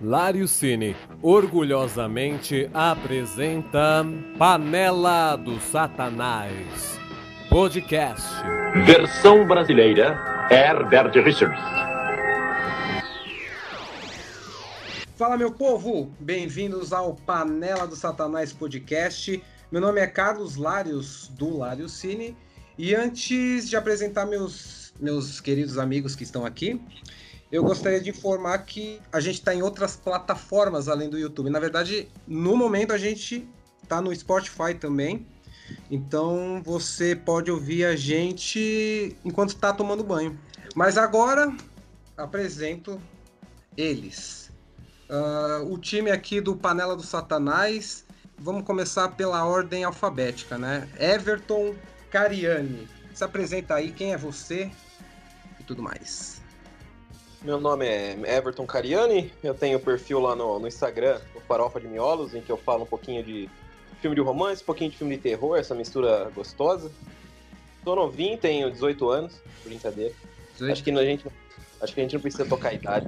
Lário Cine orgulhosamente apresenta Panela do Satanás Podcast. Versão brasileira Herbert Richards. Fala meu povo, bem-vindos ao Panela do Satanás Podcast. Meu nome é Carlos Lários do Lário Cine e antes de apresentar meus meus queridos amigos que estão aqui, eu gostaria de informar que a gente está em outras plataformas além do YouTube. Na verdade, no momento a gente está no Spotify também. Então você pode ouvir a gente enquanto está tomando banho. Mas agora apresento eles. Uh, o time aqui do Panela do Satanás. Vamos começar pela ordem alfabética, né? Everton Cariani. Se apresenta aí, quem é você e tudo mais. Meu nome é Everton Cariani, eu tenho perfil lá no, no Instagram, o Farofa de Miolos, em que eu falo um pouquinho de filme de romance, um pouquinho de filme de terror, essa mistura gostosa. Tô novinho, tenho 18 anos, brincadeira. 18. Acho que a gente, acho que a gente não precisa tocar a idade.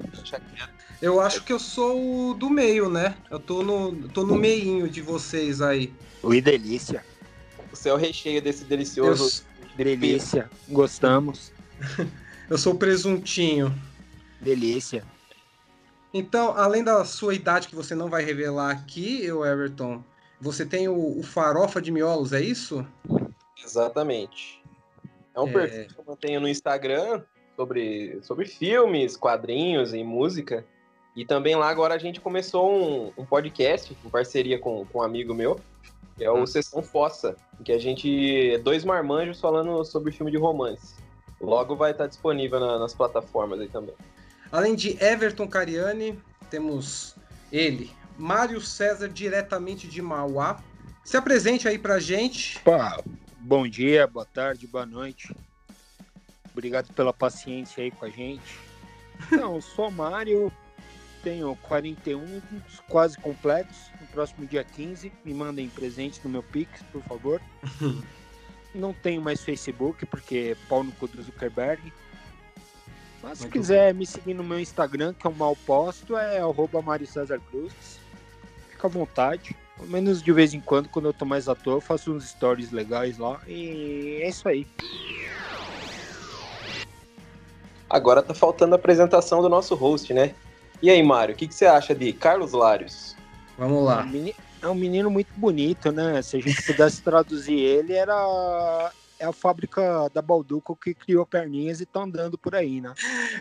Eu acho que eu sou do meio, né? Eu tô no, tô no meinho de vocês aí. Ui, delícia. Você é o recheio desse delicioso. Eu... Delícia, gostamos. eu sou o presuntinho. Delícia. Então, além da sua idade que você não vai revelar aqui, eu Everton, você tem o, o farofa de miolos, é isso? Exatamente. É um é... perfil que eu mantenho no Instagram sobre, sobre filmes, quadrinhos e música. E também lá agora a gente começou um, um podcast em parceria com, com um amigo meu, que é o hum. Sessão Fossa, em que a gente é dois marmanjos falando sobre filme de romance. Logo vai estar disponível na, nas plataformas aí também. Além de Everton Cariani, temos ele, Mário César, diretamente de Mauá. Se apresente aí pra gente. Opa, bom dia, boa tarde, boa noite. Obrigado pela paciência aí com a gente. Então, sou Mário, tenho 41, quase completos. No próximo dia 15, me mandem presentes no meu Pix, por favor. Não tenho mais Facebook, porque é pau no cu do Zuckerberg. Mas se quiser bem. me seguir no meu Instagram, que é o mal posto, é arroba Mário César Cruz. Fica à vontade. Pelo menos de vez em quando, quando eu tô mais à toa, eu faço uns stories legais lá. E é isso aí. Agora tá faltando a apresentação do nosso host, né? E aí, Mário, o que, que você acha de Carlos Lários? Vamos lá. É um menino muito bonito, né? Se a gente pudesse traduzir ele, era é a fábrica da Balduco que criou perninhas e tá andando por aí, né?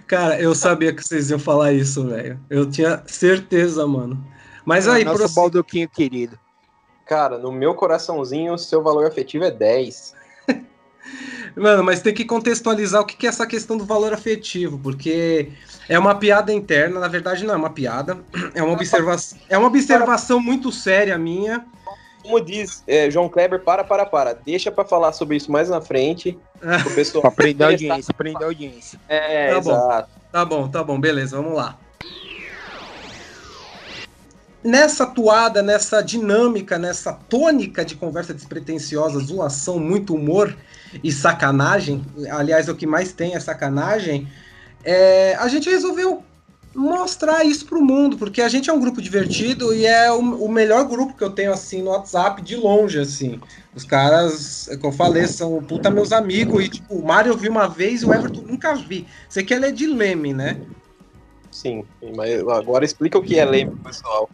Cara, eu sabia que vocês iam falar isso, velho. Eu tinha certeza, mano. Mas é aí, nosso pro... Balduquinho querido. Cara, no meu coraçãozinho, o seu valor afetivo é 10. Mano, mas tem que contextualizar o que é essa questão do valor afetivo, porque é uma piada interna, na verdade não é uma piada, é uma observação, é uma observação muito séria minha como diz é, João Kleber, para, para, para. Deixa para falar sobre isso mais na frente. O pessoal pra prender a audiência, prender a audiência. É, tá exato. Bom, tá bom, tá bom, beleza, vamos lá. Nessa toada, nessa dinâmica, nessa tônica de conversa despretensiosa, zoação, muito humor e sacanagem, aliás, é o que mais tem é sacanagem, é, a gente resolveu mostrar isso pro mundo, porque a gente é um grupo divertido e é o, o, melhor grupo que eu tenho, assim, no WhatsApp, de longe, assim. Os caras, é que eu falei, são puta meus amigos, e, tipo, o Mário eu vi uma vez e o Everton nunca vi. Você quer ler de Leme, né? Sim, mas agora explica o que é Leme, pessoal.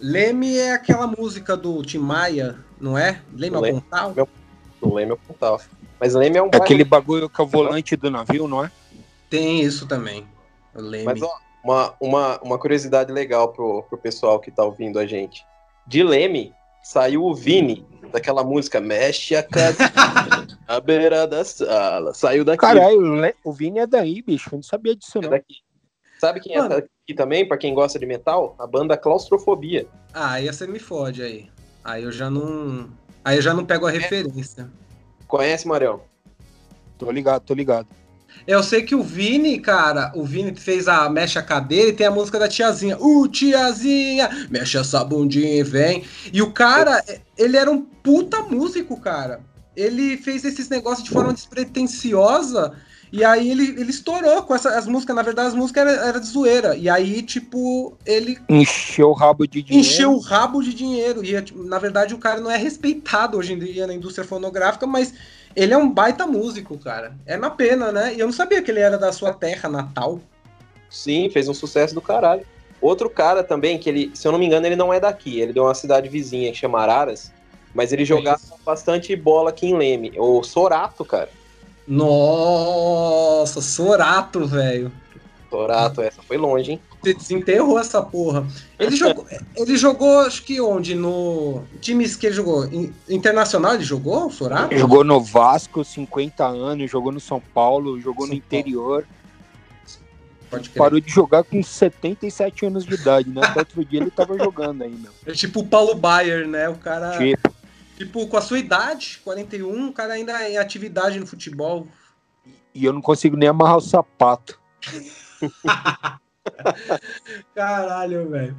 Leme é aquela música do Tim Maia, não é? Leme ao Pontal? Do Leme ao Pontal. Mas Leme é um... É aquele bagulho que é o volante do navio, não é? Tem isso também. Leme. Mas, ó, uma, uma, uma curiosidade legal pro, pro pessoal que tá ouvindo a gente. De Leme saiu o Vini, daquela música Mexe a casa a beira da sala. Saiu daqui. Caralho, o Vini é daí, bicho. Eu não sabia disso, é não. Daqui. Sabe quem é Mano. é aqui também, para quem gosta de metal? A banda Claustrofobia. Ah, aí você me fode aí. Aí eu já não. Aí eu já não pego a referência. Conhece, Marião? Tô ligado, tô ligado. Eu sei que o Vini, cara, o Vini fez a Mexe a Cadeira e tem a música da tiazinha. Uh, tiazinha, mexe essa bundinha e vem. E o cara, ele era um puta músico, cara. Ele fez esses negócios de forma despretensiosa. E aí ele, ele estourou com essa, as músicas, na verdade as músicas eram era de zoeira. E aí, tipo, ele. Encheu o rabo de dinheiro. Encheu o rabo de dinheiro. E tipo, na verdade o cara não é respeitado hoje em dia na indústria fonográfica, mas ele é um baita músico, cara. É uma pena, né? E eu não sabia que ele era da sua terra natal. Sim, fez um sucesso do caralho. Outro cara também, que ele, se eu não me engano, ele não é daqui, ele deu uma cidade vizinha que chama Araras, mas ele jogava é bastante bola aqui em Leme. O Sorato, cara. Nossa, Sorato, velho. Sorato, essa foi longe, hein? Você desenterrou essa porra. Ele jogou, ele jogou, acho que onde? No. Times que ele jogou? Internacional ele jogou, Sorato? Jogou no Vasco, 50 anos, jogou no São Paulo, jogou São no interior. Parou de jogar com 77 anos de idade, né? Até outro dia ele tava jogando ainda. É tipo o Paulo Baier, né? O cara. Tipo. Tipo, com a sua idade, 41, o cara ainda é em atividade no futebol. E eu não consigo nem amarrar o sapato. Caralho, velho.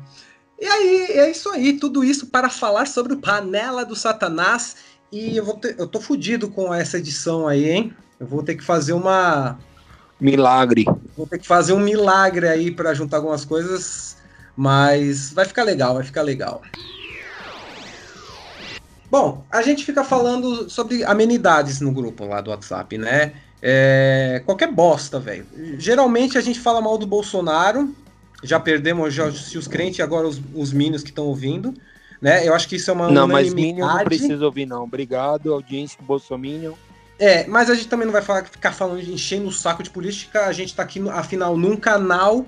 E aí, é isso aí, tudo isso para falar sobre o Panela do Satanás. E eu, vou ter, eu tô fudido com essa edição aí, hein? Eu vou ter que fazer uma. Milagre. Vou ter que fazer um milagre aí para juntar algumas coisas. Mas vai ficar legal, vai ficar legal. Bom, a gente fica falando sobre amenidades no grupo lá do WhatsApp, né? É, qualquer bosta, velho. Geralmente a gente fala mal do Bolsonaro. Já perdemos já, se os crentes e agora os, os minions que estão ouvindo. Né? Eu acho que isso é uma Não, mas Minion não precisa ouvir, não. Obrigado, audiência Bolsominion. É, mas a gente também não vai falar, ficar falando, enchendo o saco de política. A gente tá aqui, afinal, num canal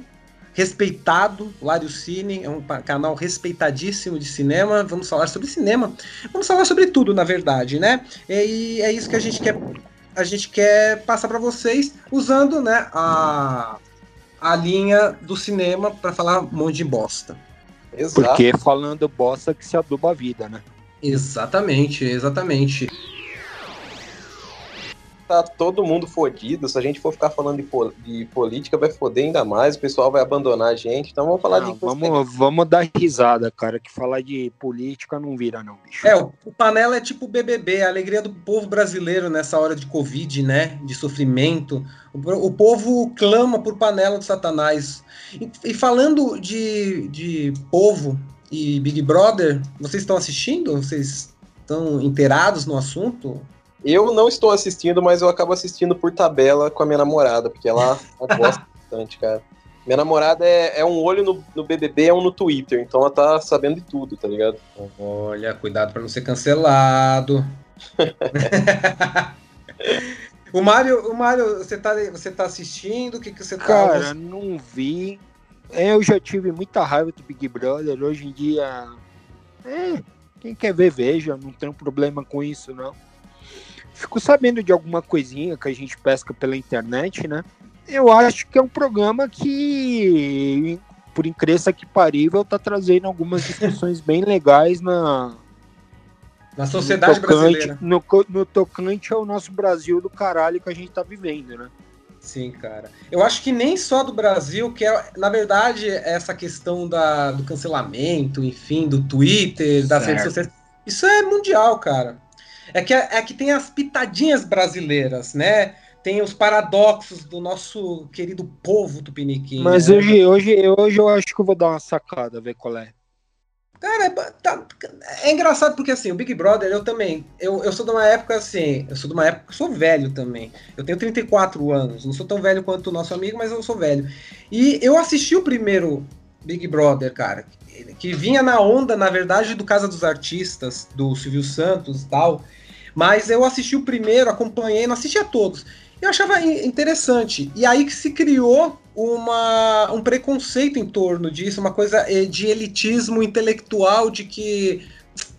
respeitado, Lário Cine, é um canal respeitadíssimo de cinema. Vamos falar sobre cinema. Vamos falar sobre tudo, na verdade, né? E é isso que a gente quer, a gente quer passar para vocês usando, né, a, a linha do cinema para falar um monte de bosta. Exato. Porque falando bosta que se aduba a vida, né? Exatamente, exatamente tá todo mundo fodido. Se a gente for ficar falando de, po de, política, vai foder ainda mais, o pessoal vai abandonar a gente. Então vamos falar não, de. Vamos, vamos dar risada, cara, que falar de política não vira, não, bicho. É, o, o Panela é tipo o BBB, a alegria do povo brasileiro nessa hora de Covid, né? De sofrimento. O, o povo clama por Panela do Satanás. E, e falando de, de povo e Big Brother, vocês estão assistindo? Vocês estão inteirados no assunto? Eu não estou assistindo, mas eu acabo assistindo por tabela com a minha namorada, porque ela, gosta bastante, cara. Minha namorada é, é um olho no, no, BBB, é um no Twitter, então ela tá sabendo de tudo, tá ligado? Olha, cuidado para não ser cancelado. o Mário, o Mário, você tá, você tá assistindo? O que, que você tá. Cara, não vi. É, eu já tive muita raiva do Big Brother. Hoje em dia. É, quem quer ver, veja. Não tem problema com isso, não fico sabendo de alguma coisinha que a gente pesca pela internet, né? Eu acho que é um programa que, por incrível que parível, tá trazendo algumas discussões bem legais na, na sociedade no tocante, brasileira. No, no, tocante ao nosso Brasil do caralho que a gente tá vivendo, né? Sim, cara. Eu acho que nem só do Brasil, que é, na verdade, essa questão da, do cancelamento, enfim, do Twitter, das certo. redes sociais. Isso é mundial, cara. É que, é que tem as pitadinhas brasileiras, né? Tem os paradoxos do nosso querido povo tupiniquim. Mas né? hoje, hoje, hoje eu acho que eu vou dar uma sacada, ver qual é. Cara, é, tá, é, engraçado porque assim, o Big Brother, eu também. Eu, eu sou de uma época assim. Eu sou de uma época que sou velho também. Eu tenho 34 anos. Não sou tão velho quanto o nosso amigo, mas eu sou velho. E eu assisti o primeiro Big Brother, cara. Que vinha na onda, na verdade, do Casa dos Artistas, do Silvio Santos e tal. Mas eu assisti o primeiro, acompanhei, não assisti a todos. Eu achava interessante. E aí que se criou uma, um preconceito em torno disso, uma coisa eh, de elitismo intelectual, de que.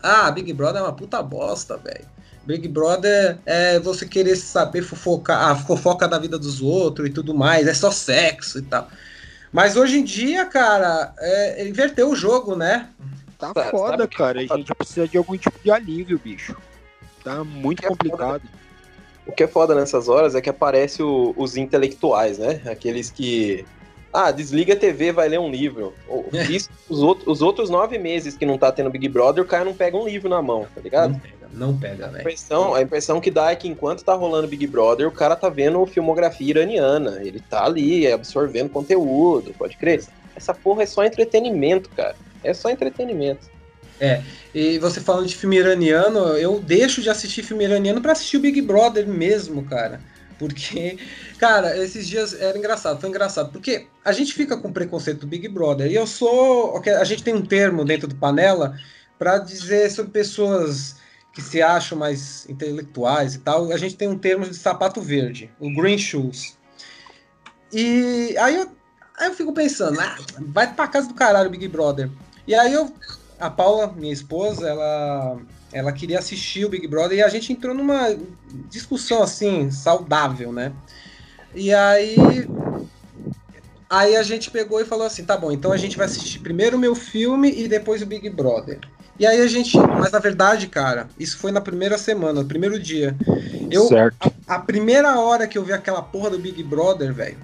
Ah, Big Brother é uma puta bosta, velho. Big Brother é você querer saber fofocar, a fofoca da vida dos outros e tudo mais, é só sexo e tal. Mas hoje em dia, cara, é, inverteu o jogo, né? Tá foda, cara. A gente precisa de algum tipo de alívio, bicho. Tá muito complicado. o que é foda nessas horas é que aparece o, os intelectuais, né? Aqueles que. Ah, desliga a TV, vai ler um livro. Isso, os, outros, os outros nove meses que não tá tendo Big Brother, o cara não pega um livro na mão, tá ligado? Não pega, A velho. impressão, a impressão que dá é que enquanto tá rolando Big Brother, o cara tá vendo filmografia iraniana. Ele tá ali absorvendo conteúdo, pode crer. Essa porra é só entretenimento, cara. É só entretenimento. E você falando de filme iraniano, eu deixo de assistir filme iraniano pra assistir o Big Brother mesmo, cara. Porque, cara, esses dias era engraçado, foi engraçado. Porque a gente fica com preconceito do Big Brother. E eu sou. A gente tem um termo dentro do panela pra dizer sobre pessoas que se acham mais intelectuais e tal. A gente tem um termo de sapato verde, o green shoes. E aí eu, aí eu fico pensando, ah, vai pra casa do caralho Big Brother. E aí eu a Paula, minha esposa, ela, ela queria assistir o Big Brother e a gente entrou numa discussão assim, saudável, né? E aí. Aí a gente pegou e falou assim: tá bom, então a gente vai assistir primeiro o meu filme e depois o Big Brother. E aí a gente. Mas na verdade, cara, isso foi na primeira semana, no primeiro dia. Eu, Certo. a, a primeira hora que eu vi aquela porra do Big Brother, velho.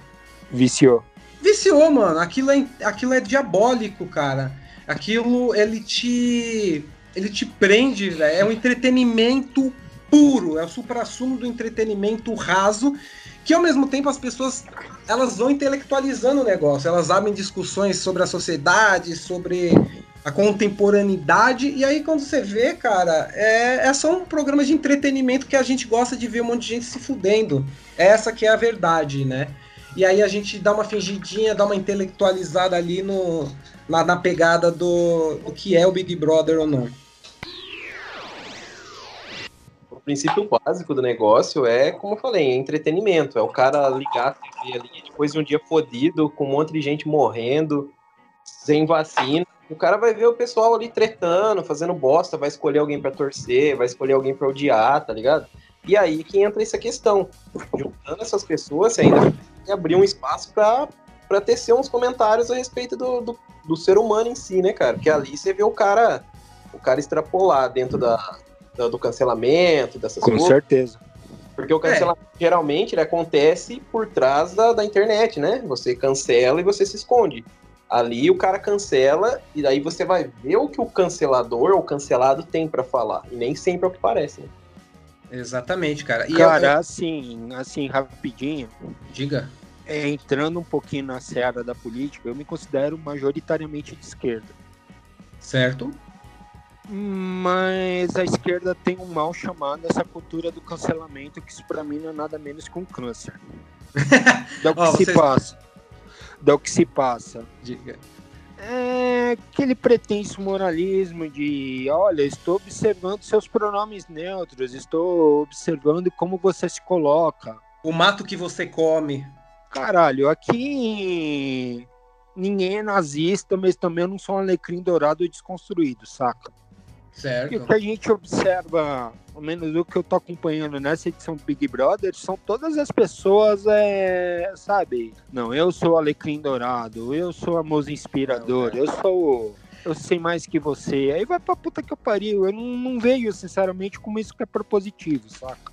Viciou. Viciou, mano. Aquilo é, aquilo é diabólico, cara. Aquilo, ele te. Ele te prende, velho. É um entretenimento puro. É o supra-sumo do entretenimento raso. Que ao mesmo tempo as pessoas elas vão intelectualizando o negócio. Elas abrem discussões sobre a sociedade, sobre a contemporaneidade. E aí, quando você vê, cara, é, é só um programa de entretenimento que a gente gosta de ver um monte de gente se fudendo. Essa que é a verdade, né? E aí a gente dá uma fingidinha, dá uma intelectualizada ali no, na, na pegada do, do que é o Big Brother ou não. O princípio básico do negócio é, como eu falei, é entretenimento. É o cara ligar a TV ali depois de um dia fodido, com um monte de gente morrendo, sem vacina. O cara vai ver o pessoal ali tretando, fazendo bosta, vai escolher alguém pra torcer, vai escolher alguém pra odiar, tá ligado? E aí que entra essa questão. Juntando essas pessoas, você ainda vai abrir um espaço pra, pra tecer uns comentários a respeito do, do, do ser humano em si, né, cara? Porque ali você vê o cara, o cara extrapolar dentro da, da- do cancelamento, dessas Com coisas. certeza. Porque o cancelamento geralmente ele acontece por trás da, da internet, né? Você cancela e você se esconde. Ali o cara cancela e daí você vai ver o que o cancelador ou cancelado tem pra falar. E nem sempre é o que parece, né? Exatamente, cara. E Cara, eu- assim, assim, rapidinho, diga. é, entrando um pouquinho na seara da política, eu me considero majoritariamente de esquerda. Certo? Mas a esquerda tem um mal chamado essa cultura do cancelamento, que isso pra mim não é nada menos que um câncer. Dá o que Ó, se passa. Dá o que se passa. Diga. É aquele pretenso moralismo de, olha, estou observando seus pronomes neutros, estou observando como você se coloca. O mato que você come. Caralho, aqui ninguém é nazista, mas também eu não sou um alecrim dourado e desconstruído, saca? E o Certo. que a gente observa, ao menos o que eu tô acompanhando nessa edição do Big Brother, são todas as pessoas, é, sabe? Não, eu sou o Alecrim Dourado, eu sou a musa inspiradora, eu sou. Eu sei mais que você. Aí vai pra puta que eu pariu. Eu não, não vejo, sinceramente, como isso que é propositivo, saca?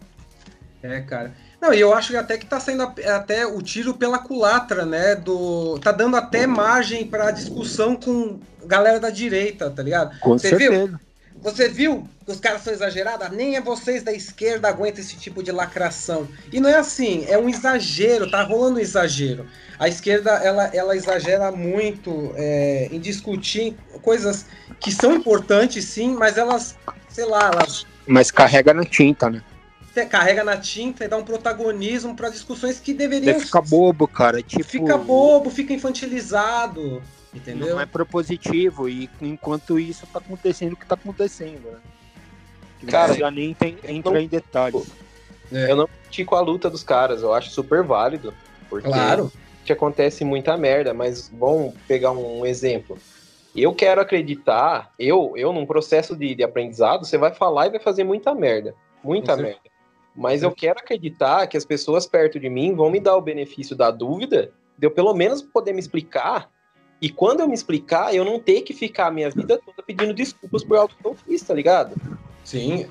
É, cara. Não, e eu acho até que tá saindo a- até o tiro pela culatra, né? Do. Tá dando até margem pra discussão com galera da direita, tá ligado? Com Você viu? Você viu que os caras são exagerados? Nem é vocês da esquerda aguentam esse tipo de lacração. E não é assim, é um exagero, tá rolando um exagero. A esquerda, ela, ela exagera muito é, em discutir coisas que são importantes, sim, mas elas, sei lá, elas Mas carrega na tinta, né? carregam na tinta e dão um protagonismo para discussões que deveriam... Fica bobo, cara. Tipo, Fica bobo, fica infantilizado, entendeu? Não é propositivo. E enquanto isso tá acontecendo o que tá acontecendo, né? Que Cara, não precisa nem tem- entrar em detalhes. É. Eu não critico a luta dos caras, eu acho super válido. Porque Claro. que acontece muita merda, mas vamos pegar um exemplo. Eu quero acreditar, eu, eu num processo de, de aprendizado, você vai falar e vai fazer muita merda. Muita Com merda. Mas eu quero acreditar que as pessoas perto de mim vão me dar o benefício da dúvida, de eu pelo menos poder me explicar. E quando eu me explicar, eu não ter que ficar a minha vida toda pedindo desculpas por algo que eu fiz, tá ligado? Sim,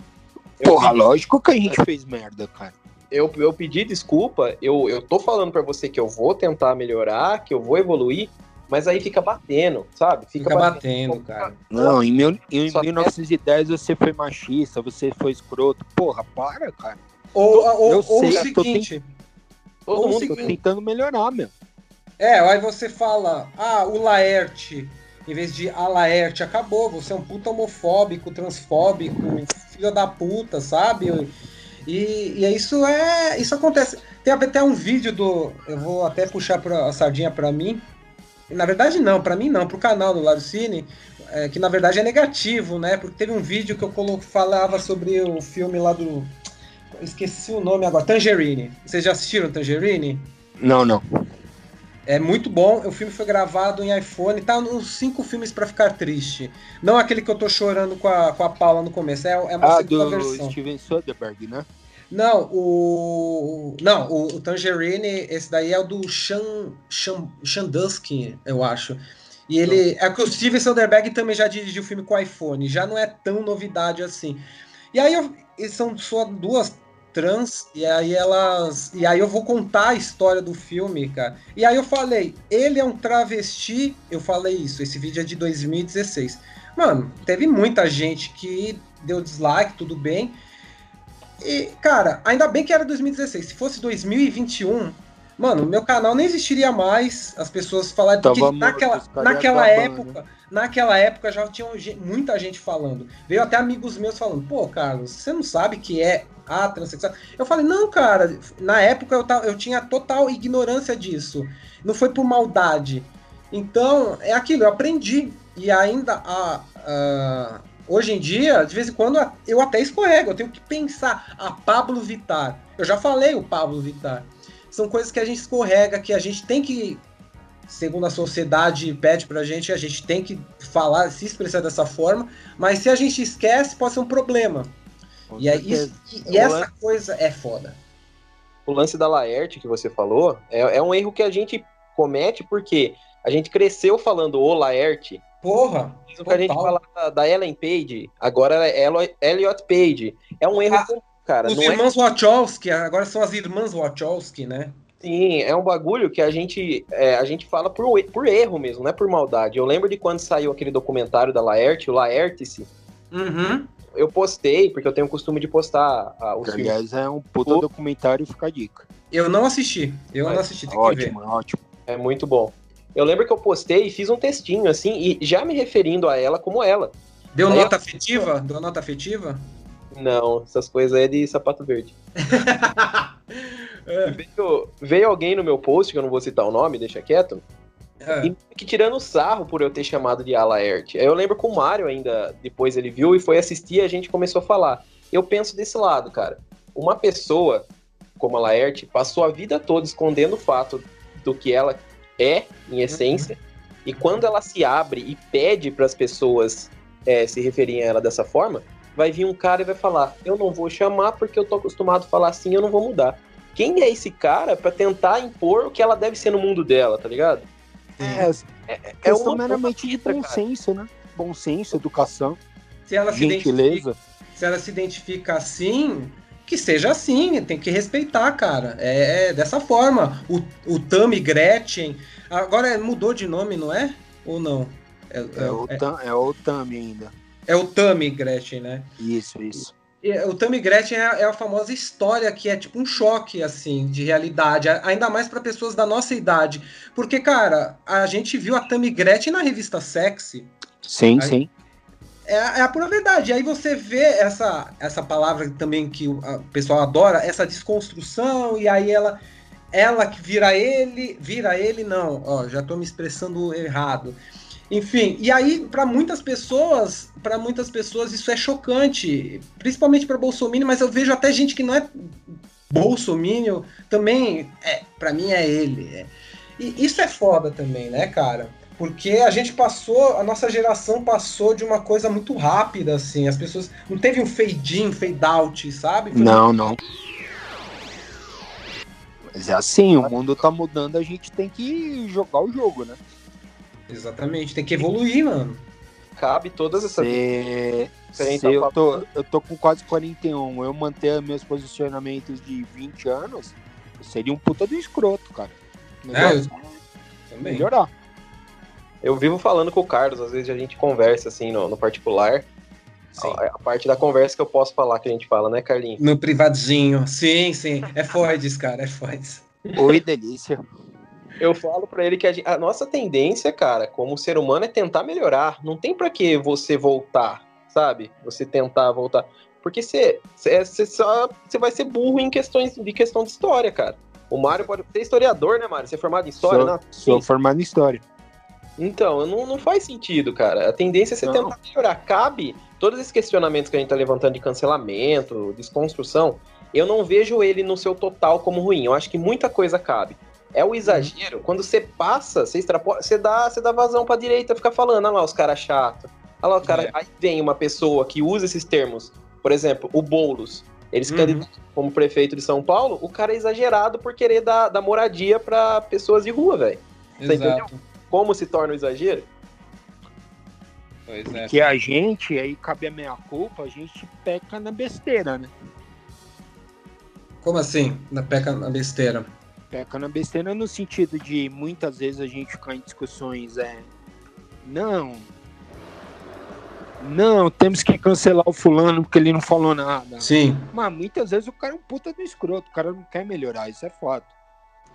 Eu Porra, lógico que a gente fez merda, cara. eu, eu pedi desculpa, eu, eu tô falando pra você que eu vou tentar melhorar, que eu vou evoluir, Mas aí fica batendo, sabe? Fica, batendo, cara. Não, em, mil, em Só 1910 você foi machista, você foi escroto. Porra, para, cara. Ou, ou, Eu ou sei, o eu tô seguinte, Todo ou o mundo seguinte, tentando melhorar, meu. É, aí você fala, ah, o Laerte, em vez de a Laerte, acabou, você é um puta homofóbico, transfóbico, filho da puta, sabe? E, e é isso é. Isso acontece. Tem até um vídeo do. Eu vou até puxar pra, a sardinha pra mim. Na verdade, não, pra mim não, pro canal do Larcine, é, que na verdade é negativo, né? Porque teve um vídeo que eu colo- falava sobre o filme lá do. Esqueci o nome agora, Tangerine. Vocês já assistiram Tangerine? Não, não. É muito bom. O filme foi gravado em iPhone. Tá nos cinco filmes pra ficar triste. Não aquele que eu tô chorando com a, com a Paula no começo. É, é uma Ah, segunda do versão. Steven Soderbergh, né? Não, o. Não, o, o Tangerine, esse daí é o do Shan, Shan, Shandusky, eu acho. E ele. É que o Steven Soderbergh também já dirigiu o filme com iPhone. Já não é tão novidade assim. E aí eu, são só duas trans, e aí elas. E aí eu vou contar a história do filme, cara. E aí eu falei, ele é um travesti. Eu falei isso, esse vídeo é de 2016. Mano, teve muita gente que deu dislike, tudo bem. E, cara, ainda bem que era 2016. Se fosse 2021, mano, meu canal nem existiria mais. As pessoas falaram Tava morto, naquela, naquela acabando. época, naquela época já tinha muita gente falando. Veio até amigos meus falando: "Pô, Carlos, você não sabe que é a transexual?" Eu falei: "Não, cara, na época eu, ta- eu tinha total ignorância disso. Não foi por maldade. Então, é aquilo, eu aprendi. E ainda a, a- hoje em dia, de vez em quando, eu até escorrego, eu tenho que pensar. A Pablo Vittar. Eu já falei o Pablo Vittar. São coisas que a gente escorrega, que a gente tem que, segundo a sociedade pede pra gente, a gente tem que falar, se expressar dessa forma. Mas se a gente esquece, pode ser um problema. Com E, é isso, e, e essa coisa é foda. o lance da Laerte que você falou é, é um erro que a gente comete porque a gente cresceu falando o Laerte. Porra! O que a gente fala da, da Ellen Page, agora é Elliot Page. É um erro, Ah, cara. Os Não é irmãos Wachowski, agora são as irmãs Wachowski, né? Sim, é um bagulho que a gente, é, a gente fala por, e- por erro mesmo, não é por maldade. Eu lembro de quando saiu aquele documentário da Laerte, o Laertice, Uhum. eu postei, porque eu tenho o costume de postar ah, os Que, filmes. aliás, é um puta O- documentário, fica a dica. Eu não assisti. Eu Mas não assisti, tem que ver. Ótimo, ótimo. É muito bom. Eu lembro que eu postei e fiz um textinho, assim, e já me referindo a ela como ela. Deu Aí nota afetiva? Deu nota afetiva? Não, essas coisas é de sapato verde. É. Veio, veio alguém no meu post, que eu não vou citar o nome, deixa quieto, É. e que tirando sarro por eu ter chamado de Alaerte. Aí eu lembro que o Mário ainda, depois ele viu e foi assistir e a gente começou a falar. Eu penso desse lado, cara. Uma pessoa como a Laerte passou a vida toda escondendo o fato do que ela é, em essência, e quando ela se abre e pede para as pessoas é, se referirem a ela dessa forma, vai vir um cara e vai falar: Eu não vou chamar porque eu tô acostumado a falar assim, eu não vou mudar. Quem é esse cara para tentar impor o que ela deve ser no mundo dela, tá ligado? É, É questão uma- meramente de bom cara. senso, né? Bom senso, educação, Se ela se identifica, gentileza. se ela se identifica assim, que seja assim, tem que respeitar, cara. É, é dessa forma. O, o Tami Gretchen. Agora mudou de nome, não é? Ou não? É, É o, é, Tam- é o Tami ainda. É o Tami Gretchen, né? Isso, isso. E O Tammy Gretchen é, é a famosa história que é tipo um choque, assim, de realidade, ainda mais para pessoas da nossa idade. Porque, cara, a gente viu a Tammy Gretchen na revista Sexy, Sim, Aí- sim. é, a- é a pura verdade. Aí você vê essa, essa palavra também que o pessoal adora, essa desconstrução, e aí ela ela que vira ele, vira ele, não, ó, já tô me expressando errado. Enfim, e aí para muitas pessoas, para muitas pessoas isso é chocante, principalmente para Bolsonaro, mas eu vejo até gente que não é Bolsonaro também, é, para mim é ele. é. E isso é foda também, né, cara? Porque a gente passou, a nossa geração passou de uma coisa muito rápida, assim. As pessoas. Não teve um fade in, fade out, sabe? Foi Não, não. Mas é assim, o mundo tá mudando, a gente tem que jogar o jogo, né? Exatamente, tem que evoluir, mano. Cabe todas essas. Se, se eu, tô, eu tô com quase 41, eu manter meus posicionamentos de 20 anos, eu seria um puta do escroto, cara. É, Melhor, eu também. melhorar. Eu vivo falando com o Carlos, às vezes a gente conversa assim no, no particular. A, a, parte da conversa que eu posso falar que a gente fala, né, Carlinhos? No privadinho. Sim, sim. É Foids, cara, é Foids. Oi, delícia. Eu falo para ele que a, gente, a, nossa tendência, cara, como ser humano é tentar melhorar. Não tem para que você voltar, sabe? Você tentar voltar. Porque você, você, só você vai ser burro em questões de questão de história, cara. O Mário pode ser historiador, né, Mário? Você é formado em história, sou, não? Sou formado em história. Então, não, não faz sentido, cara. A tendência é você não. tentar melhorar. Cabe todos esses questionamentos que a gente tá levantando de cancelamento, desconstrução. Eu não vejo ele no seu total como ruim. Eu acho que muita coisa cabe. É o exagero. Uhum. Quando você passa, você extrapola, você dá, você dá vazão pra direita, fica falando, olha lá os caras chatos. Olha lá, o cara. É. Aí vem uma pessoa que usa esses termos. Por exemplo, o Boulos. Eles uhum. candidatam como prefeito de São Paulo, o cara é exagerado por querer dar, dar moradia para pessoas de rua, velho. Você entendeu? Como se torna o exagero? Pois é. Que a gente, aí cabe a minha culpa, a gente peca na besteira, né? Como assim? Na peca na besteira? Peca na besteira no sentido de muitas vezes a gente ficar em discussões é. Não, não, temos que cancelar o fulano porque ele não falou nada. Sim. Mas muitas vezes o cara é um puta do escroto, o cara não quer melhorar, isso é fato.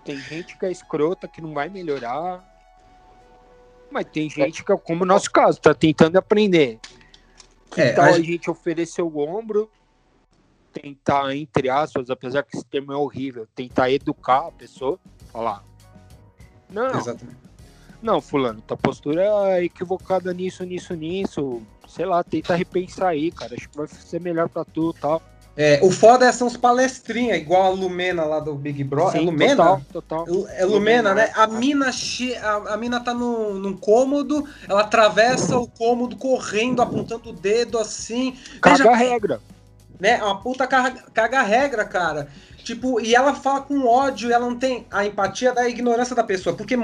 Tem gente que é escrota, que não vai melhorar. Mas tem gente que, como o nosso caso, tá tentando aprender. É, então a... a gente oferecer o ombro, tentar, entre aspas, apesar que esse termo é horrível, tentar educar a pessoa, falar. Não. Exatamente. Não, fulano, tua postura é equivocada nisso, nisso, nisso sei lá, tenta repensar aí, cara. Acho que vai ser melhor pra tu e tal. É, o foda é são os palestrinhas, igual a Lumena lá do Big Brother. É Lumena? Total, total. É Lumena, Lumena né? A mina, che... a, a mina tá no, num cômodo, ela atravessa o cômodo correndo, apontando o dedo assim. Caga Veja, regra. Né? Uma puta caga, caga regra, cara. Tipo, e ela fala com ódio, ela não tem a empatia da ignorância da pessoa, porque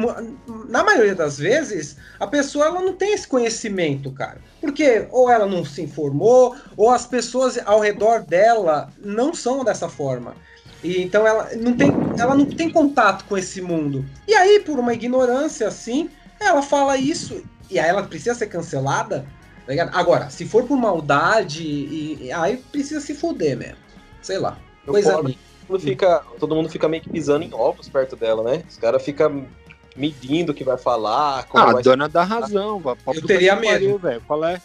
na maioria das vezes a pessoa ela não tem esse conhecimento, cara. Porque ou ela não se informou, ou as pessoas ao redor dela não são dessa forma. E então ela não tem, ela não tem contato com esse mundo. E aí, por uma ignorância assim, ela fala isso e aí ela precisa ser cancelada. Tá Agora, se for por maldade, e, e, aí precisa se fuder mesmo. Sei lá. Coisa minha mundo fica, todo mundo fica meio que pisando em ovos perto dela, né? Os caras ficam medindo o que vai falar. ah, a dona dá razão, Eu teria medo. velho. Qual é?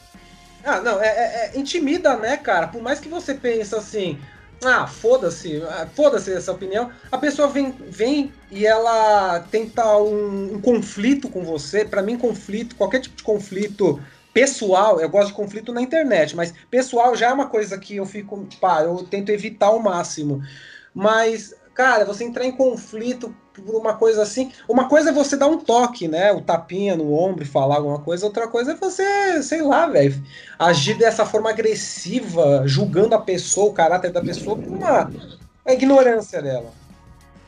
Ah, não, é, é, é, intimida, né, cara? Por mais que você pense assim, ah, foda-se, ah, foda-se essa opinião, a pessoa vem, vem e ela tenta um, um conflito com você. Para mim, conflito, qualquer tipo de conflito pessoal, eu gosto de conflito na internet, mas pessoal já é uma coisa que eu fico, pá, eu tento evitar ao máximo. Mas, cara, você entrar em conflito por uma coisa assim. Uma coisa é você dar um toque, né? O tapinha no ombro e falar alguma coisa. Outra coisa é você, sei lá, velho, agir dessa forma agressiva, julgando a pessoa, o caráter da pessoa por uma a ignorância dela.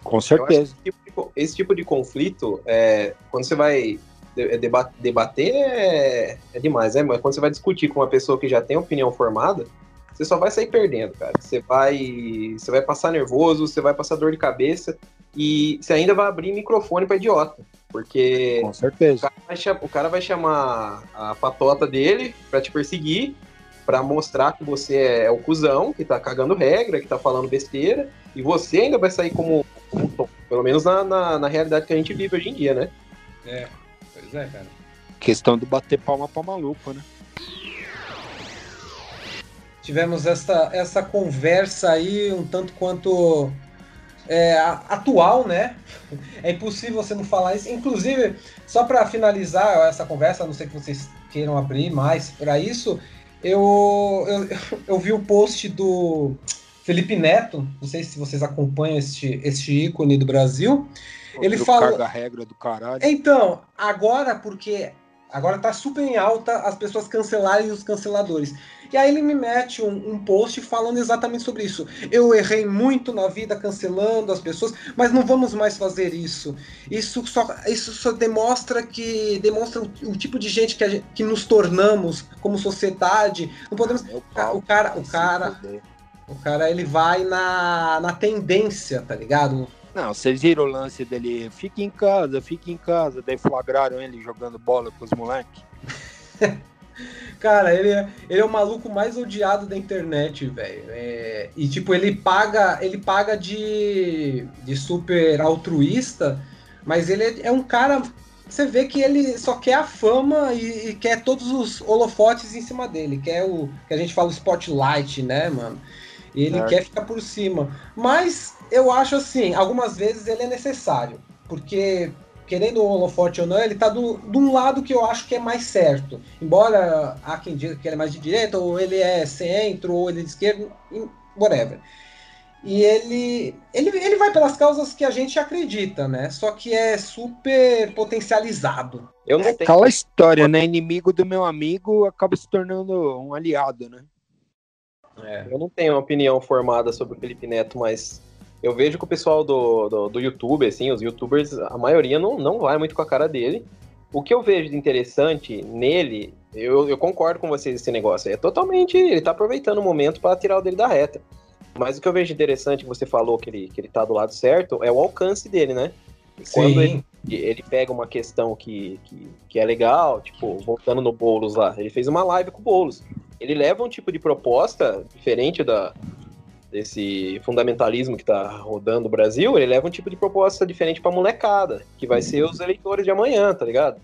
Com certeza. Esse tipo, esse tipo, de conflito, é, quando você vai é, debater, é, é demais, né? Mas quando você vai discutir com uma pessoa que já tem opinião formada, você só vai sair perdendo, cara. Você vai, você vai passar nervoso, você vai passar dor de cabeça e você ainda vai abrir microfone para idiota, porque com certeza o cara, chamar, o cara vai chamar a patota dele para te perseguir, para mostrar que você é o cuzão que tá cagando regra, que tá falando besteira e você ainda vai sair como, como pelo menos na, na, na realidade que a gente vive hoje em dia, né? É, pois é, cara. Questão do bater palma pra maluco, né? tivemos essa, essa conversa aí um tanto quanto é, atual, né? É impossível você não falar isso. Inclusive, só para finalizar essa conversa, não sei que vocês queiram abrir mais para isso, eu, eu, eu vi o post do Felipe Neto, não sei se vocês acompanham este, este ícone do Brasil. Ele fala. Carga regra do caralho. Então, agora, porque agora tá super em alta as pessoas cancelarem os canceladores. E aí ele me mete um, um, post falando exatamente sobre isso. Eu errei muito na vida cancelando as pessoas, mas não vamos mais fazer isso. Isso só, isso só demonstra que demonstra o, o tipo de gente que, gente que nos tornamos como sociedade. Não podemos. Ah, o cara, o cara, o cara ele vai na, na tendência, tá ligado? Não, vocês viram o lance dele, fique em casa, fique em casa, daí flagraram ele jogando bola com os moleques. Cara, ele é, ele é o maluco mais odiado da internet, velho. É, e tipo, ele paga, ele paga de, de super altruísta, mas ele é, é um cara. Você vê que ele só quer a fama e, e, quer todos os holofotes em cima dele. Quer o que a gente fala o spotlight, né, mano? E ele é. quer ficar por cima. Mas eu acho assim, algumas vezes ele é necessário. Porque querendo o holofote ou não, ele tá do, de um lado que eu acho que é mais certo. Embora há quem diga que ele é mais de direita, ou ele é centro, ou ele é de esquerda, whatever. E ele, ele, ele vai pelas causas que a gente acredita, né? Só que é super potencializado. Eu não tenho... Aquela história, né? Inimigo do meu amigo acaba se tornando um aliado, né? É. Eu não tenho uma opinião formada sobre o Felipe Neto, mas eu vejo que o pessoal do, do, do, YouTube, assim, os youtubers, a maioria não, não vai muito com a cara dele. O que eu vejo de interessante nele, eu, eu concordo com vocês esse negócio. É totalmente. Ele tá aproveitando o momento para tirar o dele da reta. Mas o que eu vejo interessante que você falou que ele, que ele tá do lado certo é o alcance dele, né? Quando ele, ele, pega uma questão que, que, que, é legal, tipo, voltando no Boulos lá, ele fez uma live com o Boulos. Ele leva um tipo de proposta diferente da, desse fundamentalismo que está rodando o Brasil, ele leva um tipo de proposta diferente para molecada, que vai ser os eleitores de amanhã, tá ligado?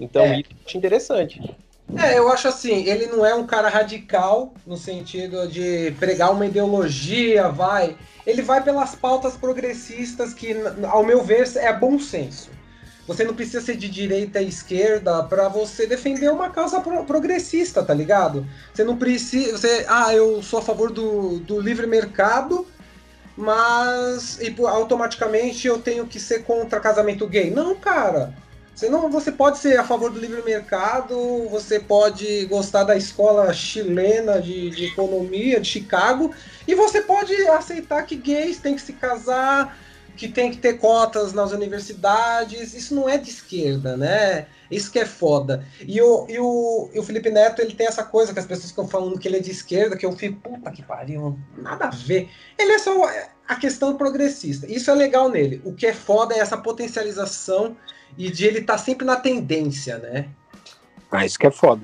Então é. isso eu acho interessante. É, eu acho assim, ele não é um cara radical no sentido de pregar uma ideologia, vai. Ele vai pelas pautas progressistas que, ao meu ver, é bom senso. Você não precisa ser de direita e esquerda para você defender uma causa pro progressista, tá ligado? Você não precisa. Você, ah, eu sou a favor do, do livre mercado, mas e, automaticamente eu tenho que ser contra casamento gay. Não, cara. Você, não, você pode ser a favor do livre mercado, você pode gostar da escola chilena de, de economia de Chicago, e você pode aceitar que gays têm que se casar que tem que ter cotas nas universidades, isso não é de esquerda, né? Isso que é foda. E o, e o, e o Felipe Neto, ele tem essa coisa que as pessoas ficam falando que ele é de esquerda, que eu fico, puta que pariu, nada a ver. Ele é só a questão progressista. Isso é legal nele. O que é foda é essa potencialização e de ele estar tá sempre na tendência, né? Ah, isso que é foda.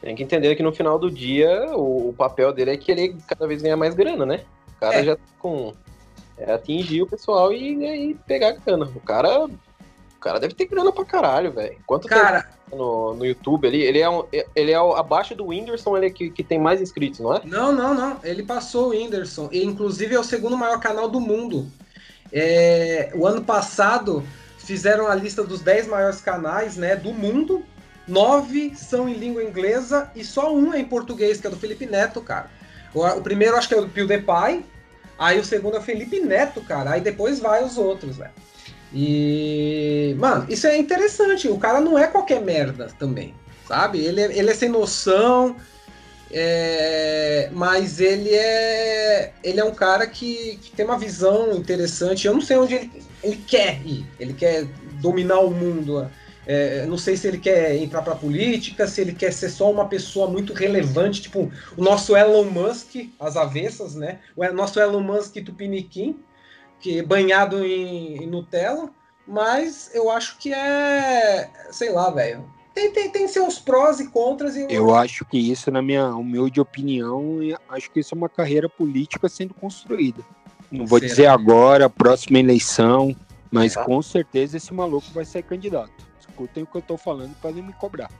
Tem que entender que no final do dia o, o papel dele é que ele cada vez ganha mais grana, né? O cara é. já tá com é atingir o pessoal e, e pegar grana. O cara, o cara deve ter grana pra caralho, velho. Quanto cara... tempo no, no YouTube ali? Ele é, um, ele é abaixo do Whindersson, ele é que, que tem mais inscritos, não é? Não, não, não. Ele passou o Whindersson. E, inclusive é o segundo maior canal do mundo. É, o ano passado fizeram a lista dos 10 maiores canais né, do mundo. Nove são em língua inglesa e só um é em português, que é do Felipe Neto, cara. O, o primeiro acho que é o do PewDiePie, Aí o segundo é Felipe Neto, cara. Aí depois vai os outros, velho. E. Mano, isso é interessante. O cara não é qualquer merda também. Sabe? Ele é, ele é sem noção. É, mas ele é ele é um cara que, que, tem uma visão interessante. Eu não sei onde ele, ele quer ir. Ele quer dominar o mundo. É, não sei se ele quer entrar para política, se ele quer ser só uma pessoa muito relevante, tipo o nosso Elon Musk, as avessas, né? O nosso Elon Musk Tupiniquim, que banhado em, em Nutella, mas eu acho que é, sei lá, velho. Tem, tem, tem seus prós e contras. E eu... eu acho que isso, na minha humilde opinião, acho que isso é uma carreira política sendo construída. Não vou Será? dizer agora, próxima eleição, mas com certeza esse maluco vai ser candidato escutem o que eu tô falando para me cobrar.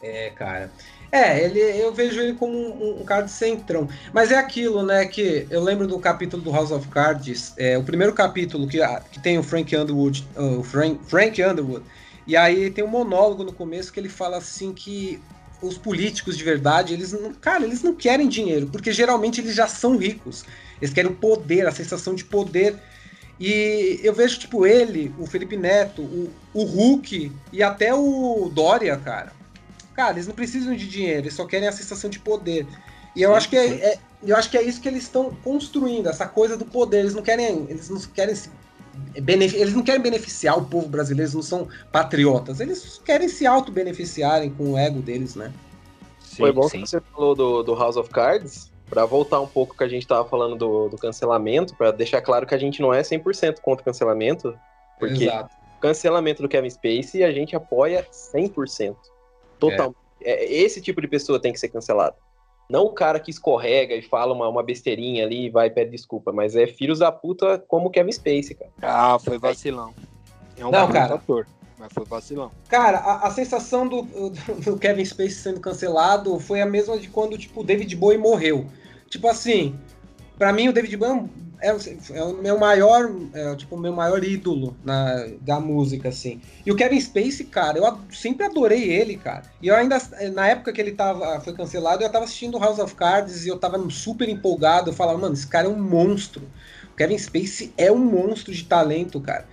É, cara. É, ele, eu vejo ele como um, um, cara de centrão. Mas é aquilo, né? Que eu lembro do capítulo do House of Cards, é, o primeiro capítulo que, que tem o Frank Underwood, o Frank, Frank Underwood, e aí tem um monólogo no começo que ele fala assim que os políticos de verdade, eles não, cara, eles não querem dinheiro, porque geralmente eles já são ricos. Eles querem o poder, a sensação de poder e eu vejo, tipo, ele, o Felipe Neto, o, o Hulk e até o Dória, cara. Cara, eles não precisam de dinheiro, eles só querem a sensação de poder. E eu acho que é, é, eu acho que é isso que eles estão construindo, essa coisa do poder. Eles não querem, eles não querem se eles não querem beneficiar o povo brasileiro, eles não são patriotas, eles querem se auto-beneficiarem com o ego deles, né? Sim, Foi bom sim. que você falou do, do House of Cards, para voltar um pouco que a gente tava falando do, do cancelamento, para deixar claro que a gente não é 100% contra o cancelamento, porque Exato. o cancelamento do Kevin Spacey a gente apoia 100%. Total. É, esse tipo de pessoa tem que ser cancelado. Não o cara que escorrega e fala uma, uma besteirinha ali e vai e pede desculpa, mas é filhos da puta como o Kevin Spacey, cara. Ah, foi vacilão. É um Não, cara. ator, mas foi vacilão. Cara, a, a sensação do, do Kevin Spacey sendo cancelado foi a mesma de quando, tipo, o David Bowie morreu. Tipo assim, pra mim o David Bowie é, é o meu maior, é, tipo, meu maior ídolo na, da música, assim. E o Kevin Spacey, cara, eu sempre adorei ele, cara. E eu ainda, na época que ele tava, foi cancelado, eu tava assistindo House of Cards e eu tava super empolgado. Eu falava, mano, esse cara é um monstro. O Kevin Spacey é um monstro de talento, cara.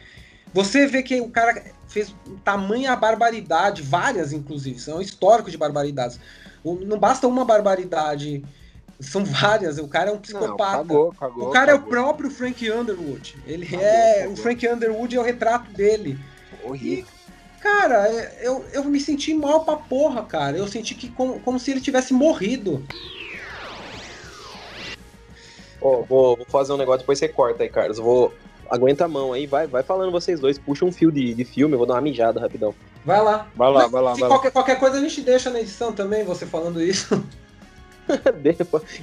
Você vê que o cara fez tamanha barbaridade, várias inclusive, são histórico de barbaridades. Não basta uma barbaridade, são várias. O cara é um Não, psicopata. cagou, cagou. o cara é o cagou. próprio Frank Underwood. Ele Cagou, é. cagou. O Frank Underwood é o retrato dele. Horrível. Cara, é- eu, eu me senti mal pra porra, cara. Eu senti que como, como se ele tivesse morrido. Ó, vou, vou fazer um negócio, depois você corta aí, Carlos. Eu vou. Aguenta a mão aí, vai, vai falando vocês dois, puxa um fio de, de filme, eu vou dar uma mijada rapidão. Vai lá. Vai lá, Mas vai lá, se vai lá. qualquer, qualquer coisa a gente deixa na edição também, você falando isso.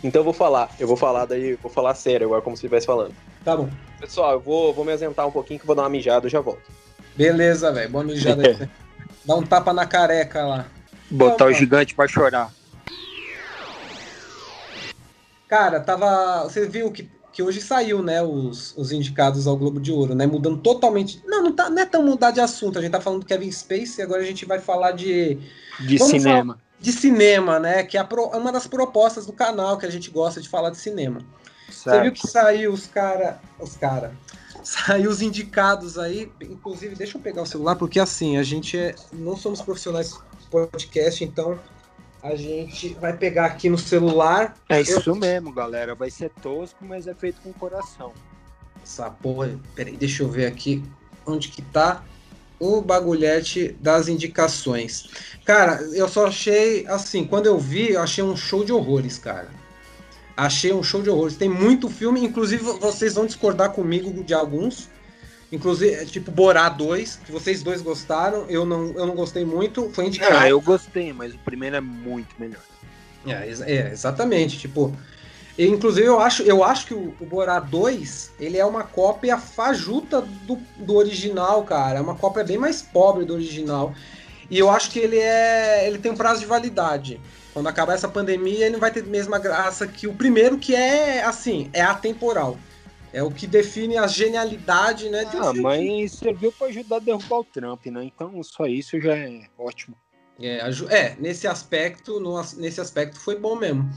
Então eu vou falar, eu vou falar daí, vou falar sério agora, como se estivesse falando. Tá bom. Pessoal, eu vou, vou me ausentar um pouquinho que eu vou dar uma mijada e já volto. Beleza, velho. Boa mijada aí. Dá um tapa na careca lá. Botar Não, o gigante pra chorar. Cara, tava. Você viu que, que hoje saiu, né? Os, os indicados ao Globo de Ouro, né? Mudando totalmente. Não, não, tá, não é tão mudar de assunto. A gente tá falando do Kevin Spacey, agora a gente vai falar de, De cinema. de cinema, né? Que é pro- é uma das propostas do canal que a gente gosta de falar de cinema. Você viu Certo. que saiu os cara. Os cara. Saiu os indicados aí. Inclusive, deixa eu pegar o celular, porque assim, a gente é, não somos profissionais de podcast, então a gente vai pegar aqui no celular. É isso mesmo, galera. Vai ser tosco, mas é feito com coração. Essa porra. Peraí, deixa eu ver aqui onde que tá o bagulhete das indicações. Cara, eu só achei assim, quando eu vi, eu achei um show de horrores, cara. Achei um show de horrores. Tem muito filme, inclusive vocês vão discordar comigo de alguns. Inclusive, tipo Borá 2, que vocês dois gostaram, eu não, eu não gostei muito. Foi indicado. Ah, eu gostei, mas o primeiro é muito melhor. É, é, exatamente. Tipo, inclusive eu acho, eu acho que o, o Borá 2 ele é uma cópia fajuta do, do original, cara. É uma cópia bem mais pobre do original. E eu acho que ele é. ele tem um prazo de validade. Quando acabar essa pandemia, ele não vai ter a mesma graça que o primeiro, que é assim, é atemporal. É o que define a genialidade, né? Ah, mas serviu pra ajudar a derrubar o Trump, né? Então só isso já é ótimo. É, é, nesse aspecto, no nesse aspecto foi bom mesmo.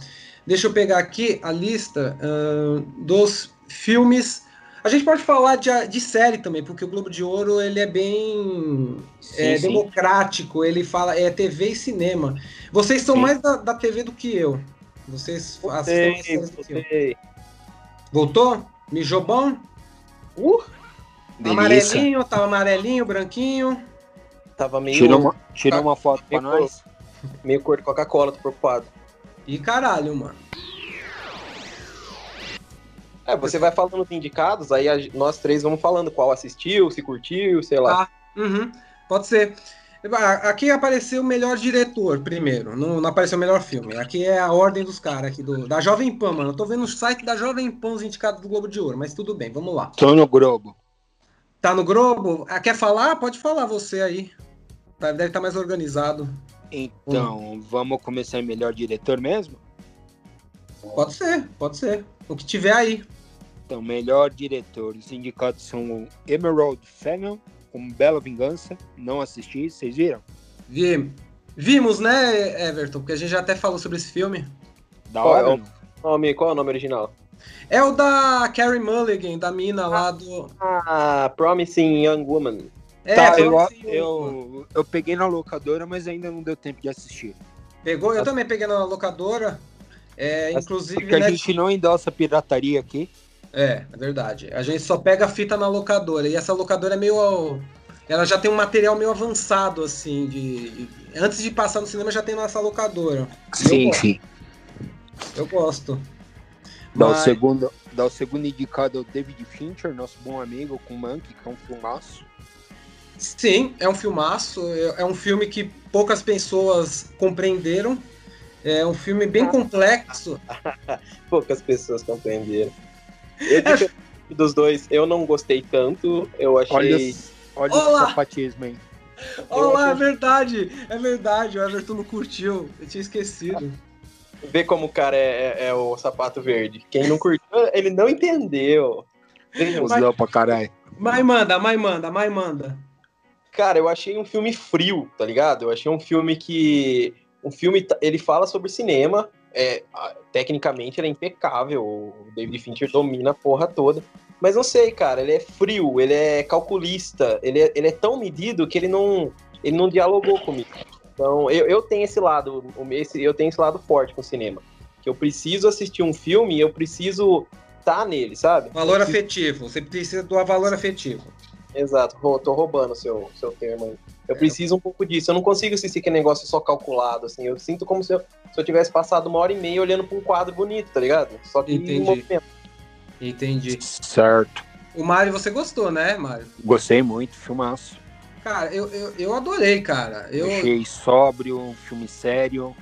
Deixa eu pegar aqui a lista ahn, dos filmes. A gente pode falar de, de série também, porque o Globo de Ouro ele é bem é, sim. democrático, ele fala é TV e cinema. Vocês são Sim. mais da, da TV do que eu. Vocês assistem mais séries do que eu. Voltei. Voltou? Mijou bom? Uh, Delícia. Amarelinho, tava amarelinho, branquinho. tava meio, Tira uma, tira Tá. uma foto pra Ficou. nós. meio cor de Coca-Cola, tô preocupado. E caralho, mano. É, você vai falando os indicados, aí a- nós três vamos falando qual assistiu, se curtiu, sei lá. Uhum, pode ser. Ah, Aqui apareceu o melhor diretor primeiro, não, não apareceu o melhor filme. Aqui é a ordem dos caras aqui do, da Jovem Pan, mano. Eu tô vendo o site da Jovem Pan os indicados do Globo de Ouro, mas tudo bem, vamos lá. Tô no Globo. Tá no Globo? Ah, quer falar? Pode falar você aí. Tá- Deve estar mais organizado. Então, vamos começar em melhor diretor mesmo? Pode ser, pode ser. O que tiver aí. Então, melhor diretor. Os indicados são o Emerald Fennel, com Bela Vingança. Não assisti, vocês viram? Vi- Vimos, né, Everton? Porque a gente já até falou sobre esse filme. Da Qual é hora? o- Nome, qual é o nome original? É o da Carrie Mulligan, da mina lá do. Ah, Promising Young Woman. É, tá, eu, eu, eu peguei na locadora, mas ainda não deu tempo de assistir. Pegou? Eu também peguei na locadora. É, inclusive. Porque a né, gente não endossa pirataria aqui. É, é verdade. A gente só pega a fita na locadora. E essa locadora é meio. Ela já tem um material meio avançado, assim. De, Antes de passar no cinema, já tem nessa locadora. Sim, gosto. sim. Eu gosto. Dá, Mas- o segundo, dá o segundo indicado ao David Fincher, nosso bom amigo, com Monkey, que é um filmaço. Sim, é um filmaço. É é um filme que poucas pessoas compreenderam. É um filme bem complexo. Poucas pessoas compreenderam. Eu, diferente dos dois, eu não gostei tanto. Eu achei. Olha, olha Olá! o sapatismo, hein? Olá, é verdade, é verdade. O Everton não curtiu. Eu tinha esquecido. Vê como o cara é, é- é o sapato verde. Quem não curtiu, ele não entendeu. Cusão pra caralho. Mas manda, mas manda, mas manda. Cara, eu achei um filme frio, tá ligado? Eu achei um filme que. Um filme. Ele fala sobre cinema. É, tecnicamente ele é impecável. O David Fincher domina a porra toda. Mas não sei, cara. Ele é frio, ele é calculista. Ele é, ele é tão medido que ele não. Ele não dialogou comigo. Então, eu, eu tenho esse lado. Esse, eu tenho esse lado forte com o cinema. Que eu preciso assistir um filme e eu preciso estar nele, sabe? Valor preciso- afetivo. Você precisa doar valor afetivo. Exato, rou- tô roubando o seu, seu termo aí. Eu preciso um pouco disso. Eu não consigo assistir aquele negócio só calculado, assim. Eu sinto como se eu, se eu tivesse passado uma hora e meia olhando pra um quadro bonito, tá ligado? Só que Entendi. em movimento. Entendi. Certo. O Mário, você gostou, né, Mário? Gostei muito, filmaço. Cara, eu, eu, eu adorei, cara. Eu, Achei sóbrio, um filme sério.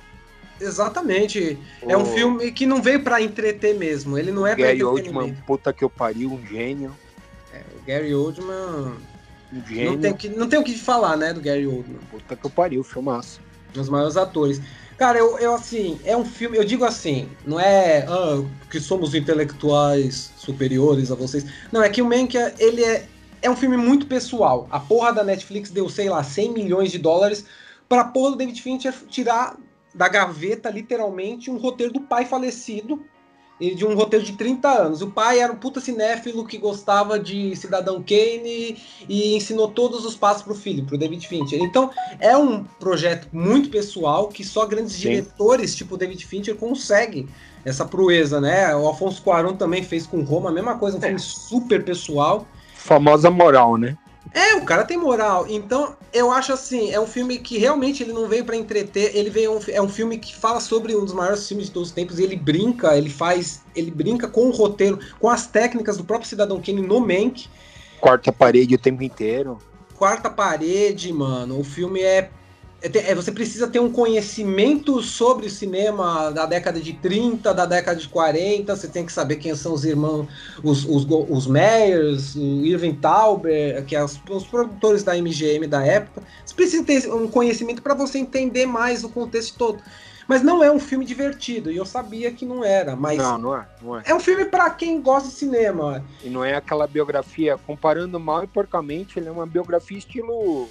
exatamente. É um O filme que não veio pra entreter mesmo. Ele não é pra Gary entretenimento. Oldman, puta que eu pariu, um gênio. Gary Oldman. Gênio. Não tem, o que, não tem o que falar, né, do Gary Oldman. Puta que eu pariu, filmaço. Um dos maiores atores. Cara, eu, eu assim, é um filme, eu digo assim, não é ah, que somos intelectuais superiores a vocês. Não, é que o Mank, ele é, é um filme muito pessoal. A porra da Netflix deu, sei lá, 100 milhões de dólares pra porra do David Fincher tirar da gaveta, literalmente, um roteiro do pai falecido e de um roteiro de 30 anos. O pai era um puta cinéfilo que gostava de Cidadão Kane e ensinou todos os passos pro filho, pro David Fincher. Então, é um projeto muito pessoal que só grandes Sim. diretores, tipo David Fincher, conseguem essa proeza, né? O Alfonso Cuarón também fez com Roma, a mesma coisa, um filme super pessoal. Famosa moral, né? É, o cara tem moral. Então, eu acho assim, é um filme que realmente ele não veio pra entreter, ele veio um- é um filme que fala sobre um dos maiores filmes de todos os tempos e ele brinca, ele faz, ele brinca com o roteiro, com as técnicas do próprio Cidadão Kane no Mank. Quarta parede o tempo inteiro. Quarta parede, mano. O filme é, é, é- Você precisa ter um conhecimento sobre o cinema da década de 30, da década de 40. Você tem que saber quem são os irmãos, os, os, os Meyers, o Irving Tauber, que é os, os produtores da MGM da época. Você precisa ter um conhecimento para você entender mais o contexto todo. Mas não é um filme divertido, e eu sabia que não era. Mas Não, não é, não é. é um filme para quem gosta de cinema. E não é aquela biografia, comparando mal e porcamente, ele é uma biografia estilo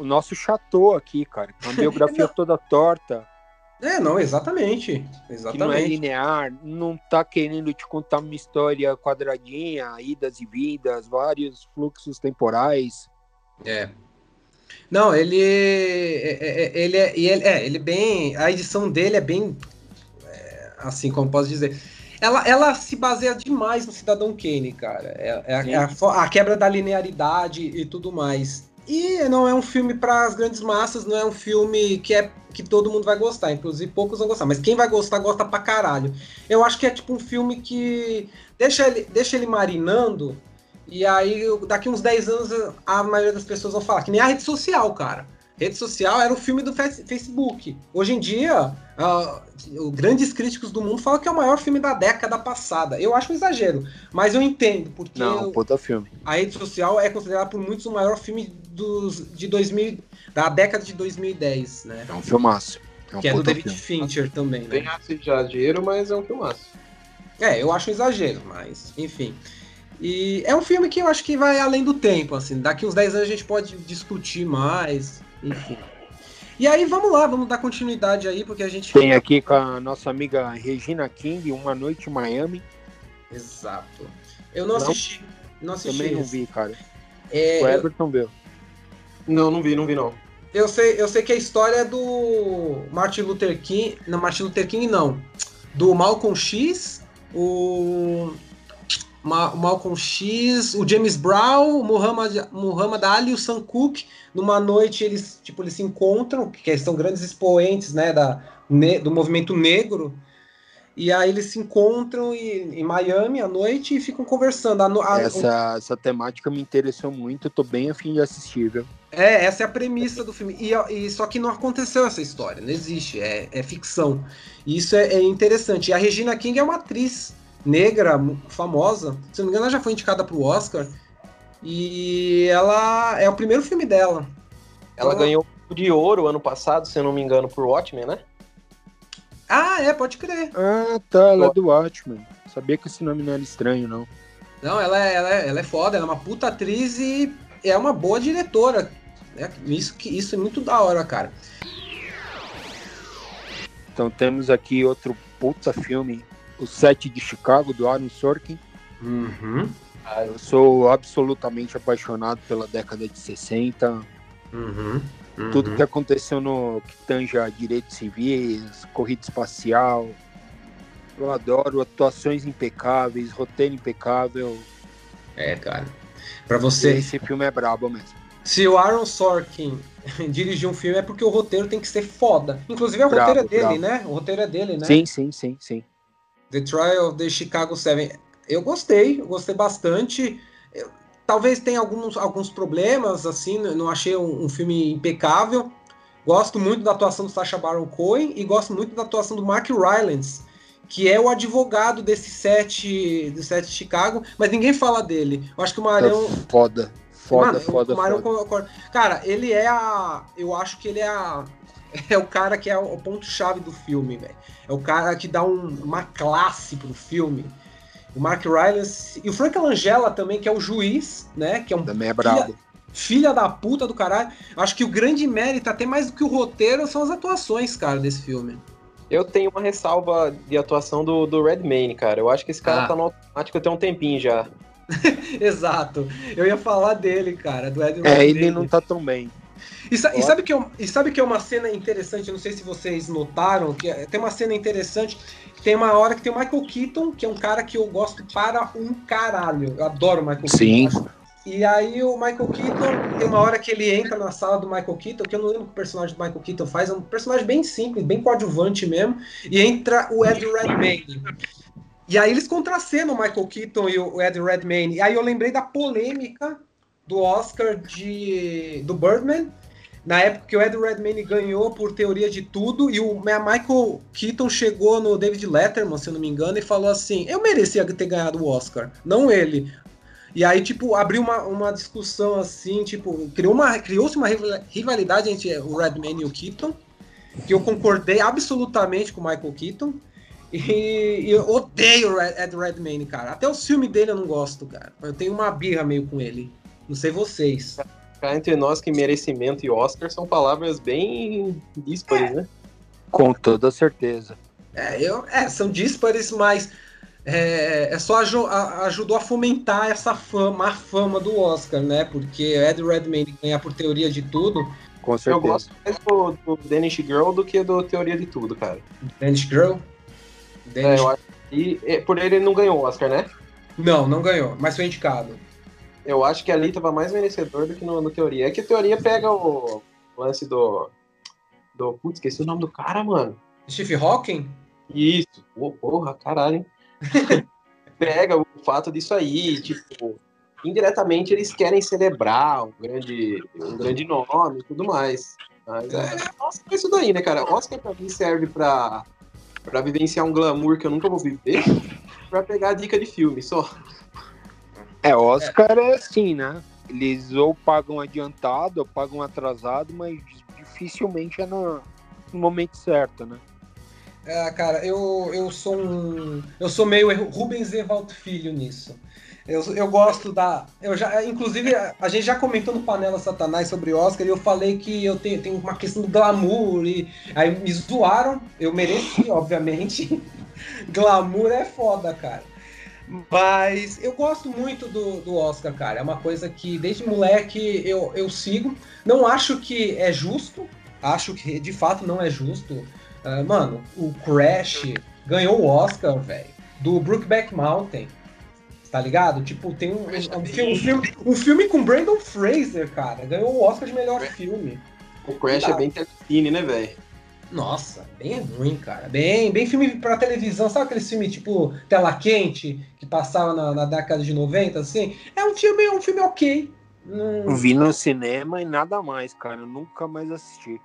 o nosso Chateau aqui, cara. Uma biografia toda torta, É, não, exatamente. que não é Exatamente. linear, não tá querendo te contar uma história quadradinha, idas e vindas, vários fluxos temporais. É. Não, ele é, é, é, ele é, ele é, ele bem, a edição dele é bem, é, assim como posso dizer, ela, ela se baseia demais no Cidadão Kane, cara. É, é a- é a, a quebra da linearidade e tudo mais. E não é um filme para as grandes massas, não é um filme que é que todo mundo vai gostar, inclusive poucos vão gostar, mas quem vai gostar gosta pra caralho. Eu acho que é tipo um filme que deixa ele, deixa ele marinando e aí, daqui uns 10 anos, a maioria das pessoas vão falar que nem a rede social, cara. Rede social era o filme do Face- Facebook. Hoje em dia, os grandes críticos do mundo falam que é o maior filme da década passada. Eu acho um exagero, mas eu entendo, porque Não, o- puta filme. a rede social é considerada por muitos o maior filme dos, de 2000, da década de 2010, né? É um filmaço. É um Que é do David filme. Fincher também, né? exagero, mas é um filmaço. É, eu acho um exagero, mas enfim. E é um filme que eu acho que vai além do tempo, assim. Daqui uns 10 anos a gente pode discutir mais, enfim. E aí, vamos lá, vamos dar continuidade aí, porque a gente. Tem aqui com a nossa amiga Regina King, Uma Noite em Miami. Exato. Eu não Não? assisti. Não assisti. Também não vi, cara. É, O eu, Everton viu. Não, não vi, não vi, não. eu sei, eu sei que a história é do Martin Luther King. Não, Martin Luther King não. Do Malcolm X, o. Ma- o Malcolm X, o James Brown, o Muhammad, Muhammad Ali e o Sam Cooke. Numa noite eles, tipo, eles se encontram, que são grandes expoentes né, da, ne- do movimento negro. E aí eles se encontram em, em Miami à noite e ficam conversando. A, a, essa, essa temática me interessou muito, eu tô bem afim de assistir, viu? É, essa é a premissa do filme. E, e só que não aconteceu essa história, não existe, é, é ficção. E isso é, é, interessante. E a Regina King é uma atriz negra, famosa. Se não me engano, ela já foi indicada para o Oscar. E ela é o primeiro filme dela. Ela, ela ganhou de ouro ano passado, se eu não me engano, por Watchmen, né? Ah, é, pode crer. Ah, tá, ela é do Watchmen. Sabia que esse nome não era estranho, não. Não, ela é, ela é, ela é foda, ela é uma puta atriz e é uma boa diretora. É, isso, que, isso é muito da hora, cara. Então temos aqui outro puta filme, O Sete de Chicago, do Aaron Sorkin. Uhum. Ah, eu sou absolutamente apaixonado pela década de 60. Uhum. Uhum. Tudo que aconteceu no que tanja direitos civis, corrida espacial. Eu adoro atuações impecáveis, roteiro impecável. É, cara. Para você. Esse filme é brabo mesmo. Se o Aaron Sorkin dirigir um filme é porque o roteiro tem que ser foda. Inclusive, o bravo, roteiro é dele, bravo. né? O roteiro é dele, né? Sim, sim, sim, sim. The Trial of the Chicago Seven. Eu gostei, eu gostei bastante. Eu, talvez tenha alguns, alguns problemas, assim, não achei um, um, filme impecável. Gosto muito da atuação do Sacha Baron Cohen e gosto muito da atuação do Mark Rylance, que é o advogado desse set, do set de Chicago, mas ninguém fala dele. Eu acho que o Marião. Tá foda. Foda, Mano, foda, o foda. Cara, ele é a. Eu acho que ele é a. É o cara que é o ponto-chave do filme, velho. É o cara que dá um, uma classe pro filme. O Mark Rylance. E o Frank Langella também, que é o juiz, né? Que é um. Também é brabo. Filha, filha da puta do caralho. Acho que o grande mérito, até mais do que o roteiro, são as atuações, cara, desse filme. Eu tenho uma ressalva de atuação do, do Redmayne, cara. Eu acho que esse cara ah. tá no automático até um tempinho já. Exato. Eu ia falar dele, cara, do Ed É, ele não tá tão bem. E, e, sabe que é, e sabe que é uma cena interessante, não sei se vocês notaram, que é, tem uma cena interessante, tem uma hora que tem o Michael Keaton, que é um cara que eu gosto para um caralho. Eu adoro o Michael Sim. Keaton. E aí o Michael Keaton, tem uma hora que ele entra na sala do Michael Keaton, que eu não lembro o que o personagem do Michael Keaton faz, é um personagem bem simples, bem coadjuvante mesmo, e entra o Ed Redmayne. E aí eles contracenam o Michael Keaton e o Ed Redmayne. E aí eu lembrei da polêmica do Oscar de do Birdman, na época que o Ed Redmayne ganhou por teoria de tudo, e o Michael Keaton chegou no David Letterman, se eu não me engano, e falou assim: eu merecia ter ganhado o Oscar, não ele. E aí, tipo, abriu uma, uma discussão assim, tipo, criou uma, criou-se uma rivalidade entre o Redmayne e o Keaton, que eu concordei absolutamente com o Michael Keaton. E, e eu odeio Ed Redmayne, cara. Até o filme dele eu não gosto, cara. Eu tenho uma birra meio com ele. Não sei vocês. Cá entre nós que merecimento e Oscar são palavras bem díspares, é. né? Com toda certeza. É, eu, é são díspares, mas é, é só a, ajudou a fomentar essa fama, a fama do Oscar, né? Porque Ed Redmayne ganhar por teoria de tudo. Com certeza. Eu gosto mais do, do Danish Girl do que do Teoria de Tudo, cara. Danish Girl? Danish... É, eu acho e, e por ele ele não ganhou o Oscar, né? Não, não ganhou, mas foi indicado. Eu acho que ali tava mais merecedor do que no, no Teoria. É que a Teoria pega o lance do... do... Putz, esqueci o nome do cara, mano. Steve Hawking? Isso. Oh, porra, caralho, hein? pega o fato disso aí, tipo, indiretamente eles querem celebrar um grande, um grande nome e tudo mais. Mas é, Oscar é isso daí, né, cara? Oscar pra mim serve pra, pra vivenciar um glamour que eu nunca vou viver, pra pegar a dica de filme só. É, Oscar é, é assim, né? Eles ou pagam adiantado ou pagam atrasado, mas dificilmente é no, no momento certo, né? É, cara, eu, eu sou um. Eu sou meio Rubens Evaldo Filho nisso. Eu, eu gosto da. Eu já, inclusive, a gente já comentou no Panela Satanás sobre Oscar e eu falei que eu tenho, tenho uma questão do glamour. E aí me zoaram, eu mereci, obviamente. glamour é foda, cara. Mas eu gosto muito do, do Oscar, cara. É uma coisa que desde moleque eu, eu sigo. Não acho que é justo. Acho que de fato não é justo Uh, mano, o Crash ganhou o Oscar, velho, do Brookback Mountain. Tá ligado? Tipo, tem um, um, um, filme, um filme com Brandon Fraser, cara. Ganhou o Oscar de melhor filme. O Crash é bem Tarantino, né, velho? Nossa, bem ruim, cara. Bem, bem filme pra televisão. Sabe aquele filme tipo Tela Quente, que passava na, na década de 90, assim? É um filme, um filme ok. Não... Vi no cinema e nada mais, cara. Eu nunca mais assisti.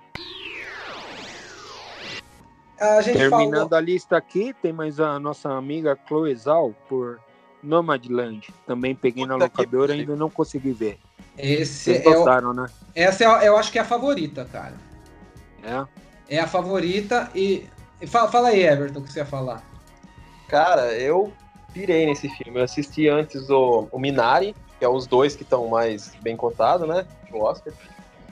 A Terminando falou... a lista aqui, tem mais a nossa amiga Chloe Zal por Nomadland. Também peguei Puta na locadora e ainda não consegui ver. Esse Vocês gostaram, é o... né? Essa é, eu acho que é a favorita, cara. É? É a favorita e. Fala, fala aí, Everton, o que você ia falar. Cara, eu pirei nesse filme. Eu assisti antes o, o Minari, que é os dois que estão mais bem cotados, né? O Oscar.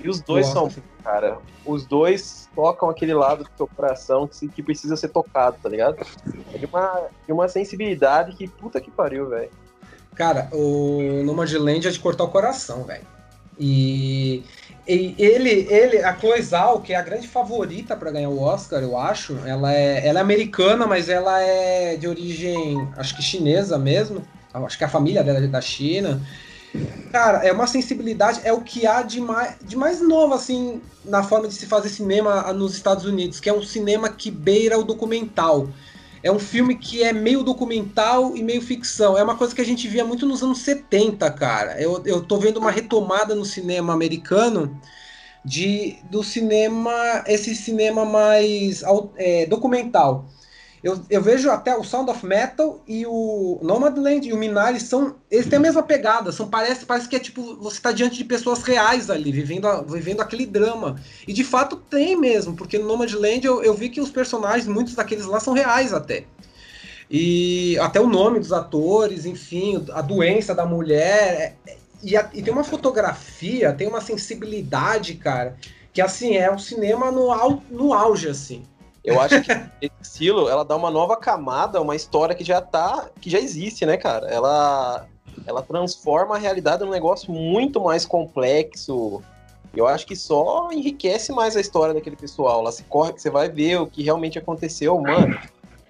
E os dois são, cara, os dois tocam aquele lado do seu coração que, que precisa ser tocado, tá ligado? É de uma, de uma sensibilidade que puta que pariu, velho. Cara, o Nomadland é de cortar o coração, velho. E, e, ele, ele, a Chloe Zhao, que é a grande favorita para ganhar o Oscar, eu acho, ela é, ela é americana, mas ela é de origem, acho que chinesa mesmo. Acho que a família dela é da China. Cara, é uma sensibilidade, é o que há de mais, de mais novo, assim, na forma de se fazer cinema nos Estados Unidos, que é um cinema que beira o documental. É um filme que é meio documental e meio ficção. É uma coisa que a gente via muito nos anos 70, cara. Eu, eu tô vendo uma retomada no cinema americano de do cinema, esse cinema mais é, documental. Eu, eu vejo até o Sound of Metal e o Nomadland e o Minari são. Eles têm a mesma pegada. São, parece, parece que é tipo. Você está diante de pessoas reais ali, vivendo, vivendo aquele drama. E de fato tem mesmo, porque no Nomadland eu, eu vi que os personagens, muitos daqueles lá, são reais até. E até o nome dos atores, enfim, a doença da mulher. É, e, a, e tem uma fotografia, tem uma sensibilidade, cara, que assim, é o cinema no, no auge, assim. Eu acho que esse estilo, ela dá uma nova camada, uma história que já tá, que já existe, né, cara? Ela ela transforma a realidade num negócio muito mais complexo. Eu acho que só enriquece mais a história daquele pessoal. Lá se corre, você vai ver o que realmente aconteceu, mano.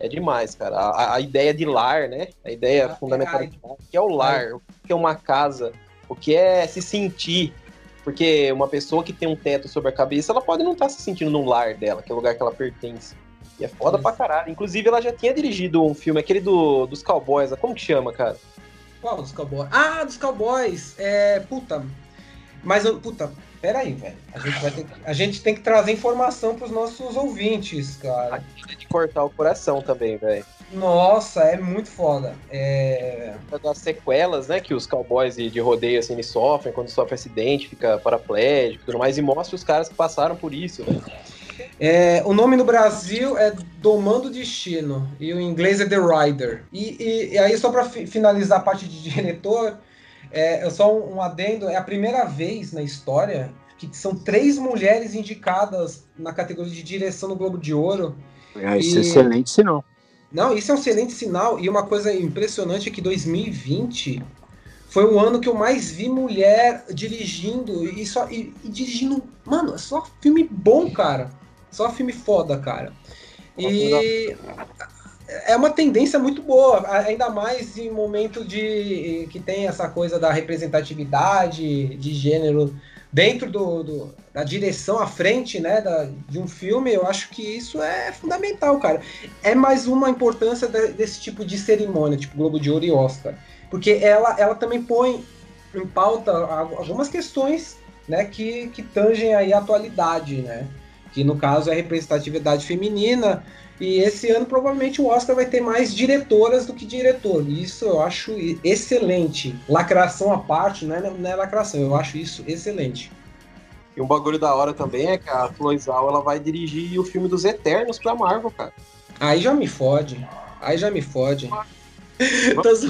É demais, cara. A, a ideia de lar, né? A ideia fundamental o que é o lar, o que é uma casa, o que é se sentir porque uma pessoa que tem um teto sobre a cabeça, ela pode não estar tá se sentindo no lar dela, que é o lugar que ela pertence. E é foda Isso. pra caralho. Inclusive, ela já tinha dirigido um filme, aquele do, dos cowboys, como que chama, cara? Qual dos cowboys? Ah, dos cowboys! É. Puta. Mas, puta, pera aí, velho. A gente, vai ter, a gente tem que trazer informação pros nossos ouvintes, cara. A gente tem que cortar o coração também, velho. Nossa, é muito foda. É... Das sequelas, né, que os cowboys de, de rodeio assim, eles sofrem quando sofre acidente, fica paraplégico e tudo mais, e mostra os caras que passaram por isso, né? É, o nome no Brasil é Domando Destino e o inglês é The Rider. E, e, e aí, só para finalizar a parte de diretor, é, só um, um adendo: é a primeira vez na história que são três mulheres indicadas na categoria de direção no Globo de Ouro. É, isso e... é excelente sinal. Não, isso é um excelente sinal. E uma coisa impressionante é que 2020 foi o ano que eu mais vi mulher dirigindo. E, só, e, e dirigindo. Mano, é só filme bom, cara. Só filme foda, cara. E é uma tendência muito boa, ainda mais em momento de que tem essa coisa da representatividade de gênero dentro do, do, da direção à frente né, da, de um filme, eu acho que isso é fundamental, cara. É mais uma importância de, desse tipo de cerimônia, tipo Globo de Ouro e Oscar. Porque ela, ela também põe em pauta algumas questões né, que, que tangem aí a atualidade, né? Que no caso é a representatividade feminina, e esse ano provavelmente o Oscar vai ter mais diretoras do que diretor. Isso eu acho excelente. Lacração à parte, não é, não é lacração, eu acho isso excelente. E um bagulho da hora também é que a Floizal ela vai dirigir o filme dos Eternos pra Marvel, cara. Aí já me fode. Aí já me fode. Vamos,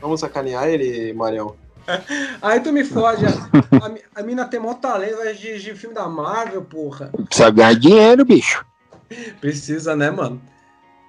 Vamos sacanear ele, Marião. Aí tu me fode. A, a, a mina tem mó talento, vai dirigir filme da Marvel, porra. Precisa ganhar dinheiro, bicho. Precisa, né, mano?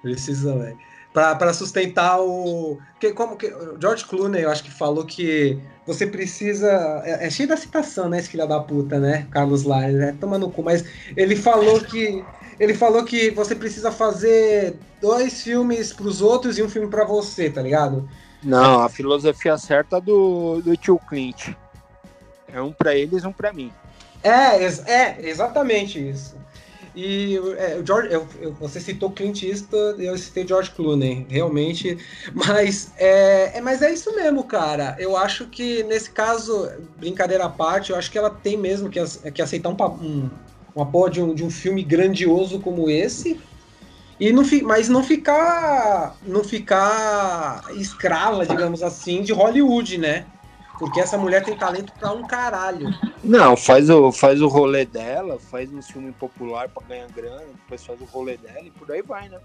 Precisa, velho. Pra, pra sustentar o. Que, como que. George Clooney, eu acho que falou que você precisa. É, é cheio da citação, né, esse filho da puta, né? Carlos Lares, né? Toma no cu. Mas ele falou que. Ele falou que você precisa fazer dois filmes pros outros e um filme para você, tá ligado? Não, a filosofia certa do, do tio Clint. É um para eles, um para mim. É, é, exatamente isso. E é, o George, eu, eu, você citou Clint Eastwood, eu citei George Clooney, realmente. Mas é, é, mas é isso mesmo, cara. Eu acho que nesse caso, brincadeira à parte, eu acho que ela tem mesmo que, que aceitar um, um, uma porra de um, de um filme grandioso como esse. E não, mas não ficar não ficar escrava, digamos assim, de Hollywood, né? Porque essa mulher tem talento pra um caralho. Não, faz o, faz o rolê dela, faz um filme popular pra ganhar grana, depois faz o rolê dela e por aí vai, né?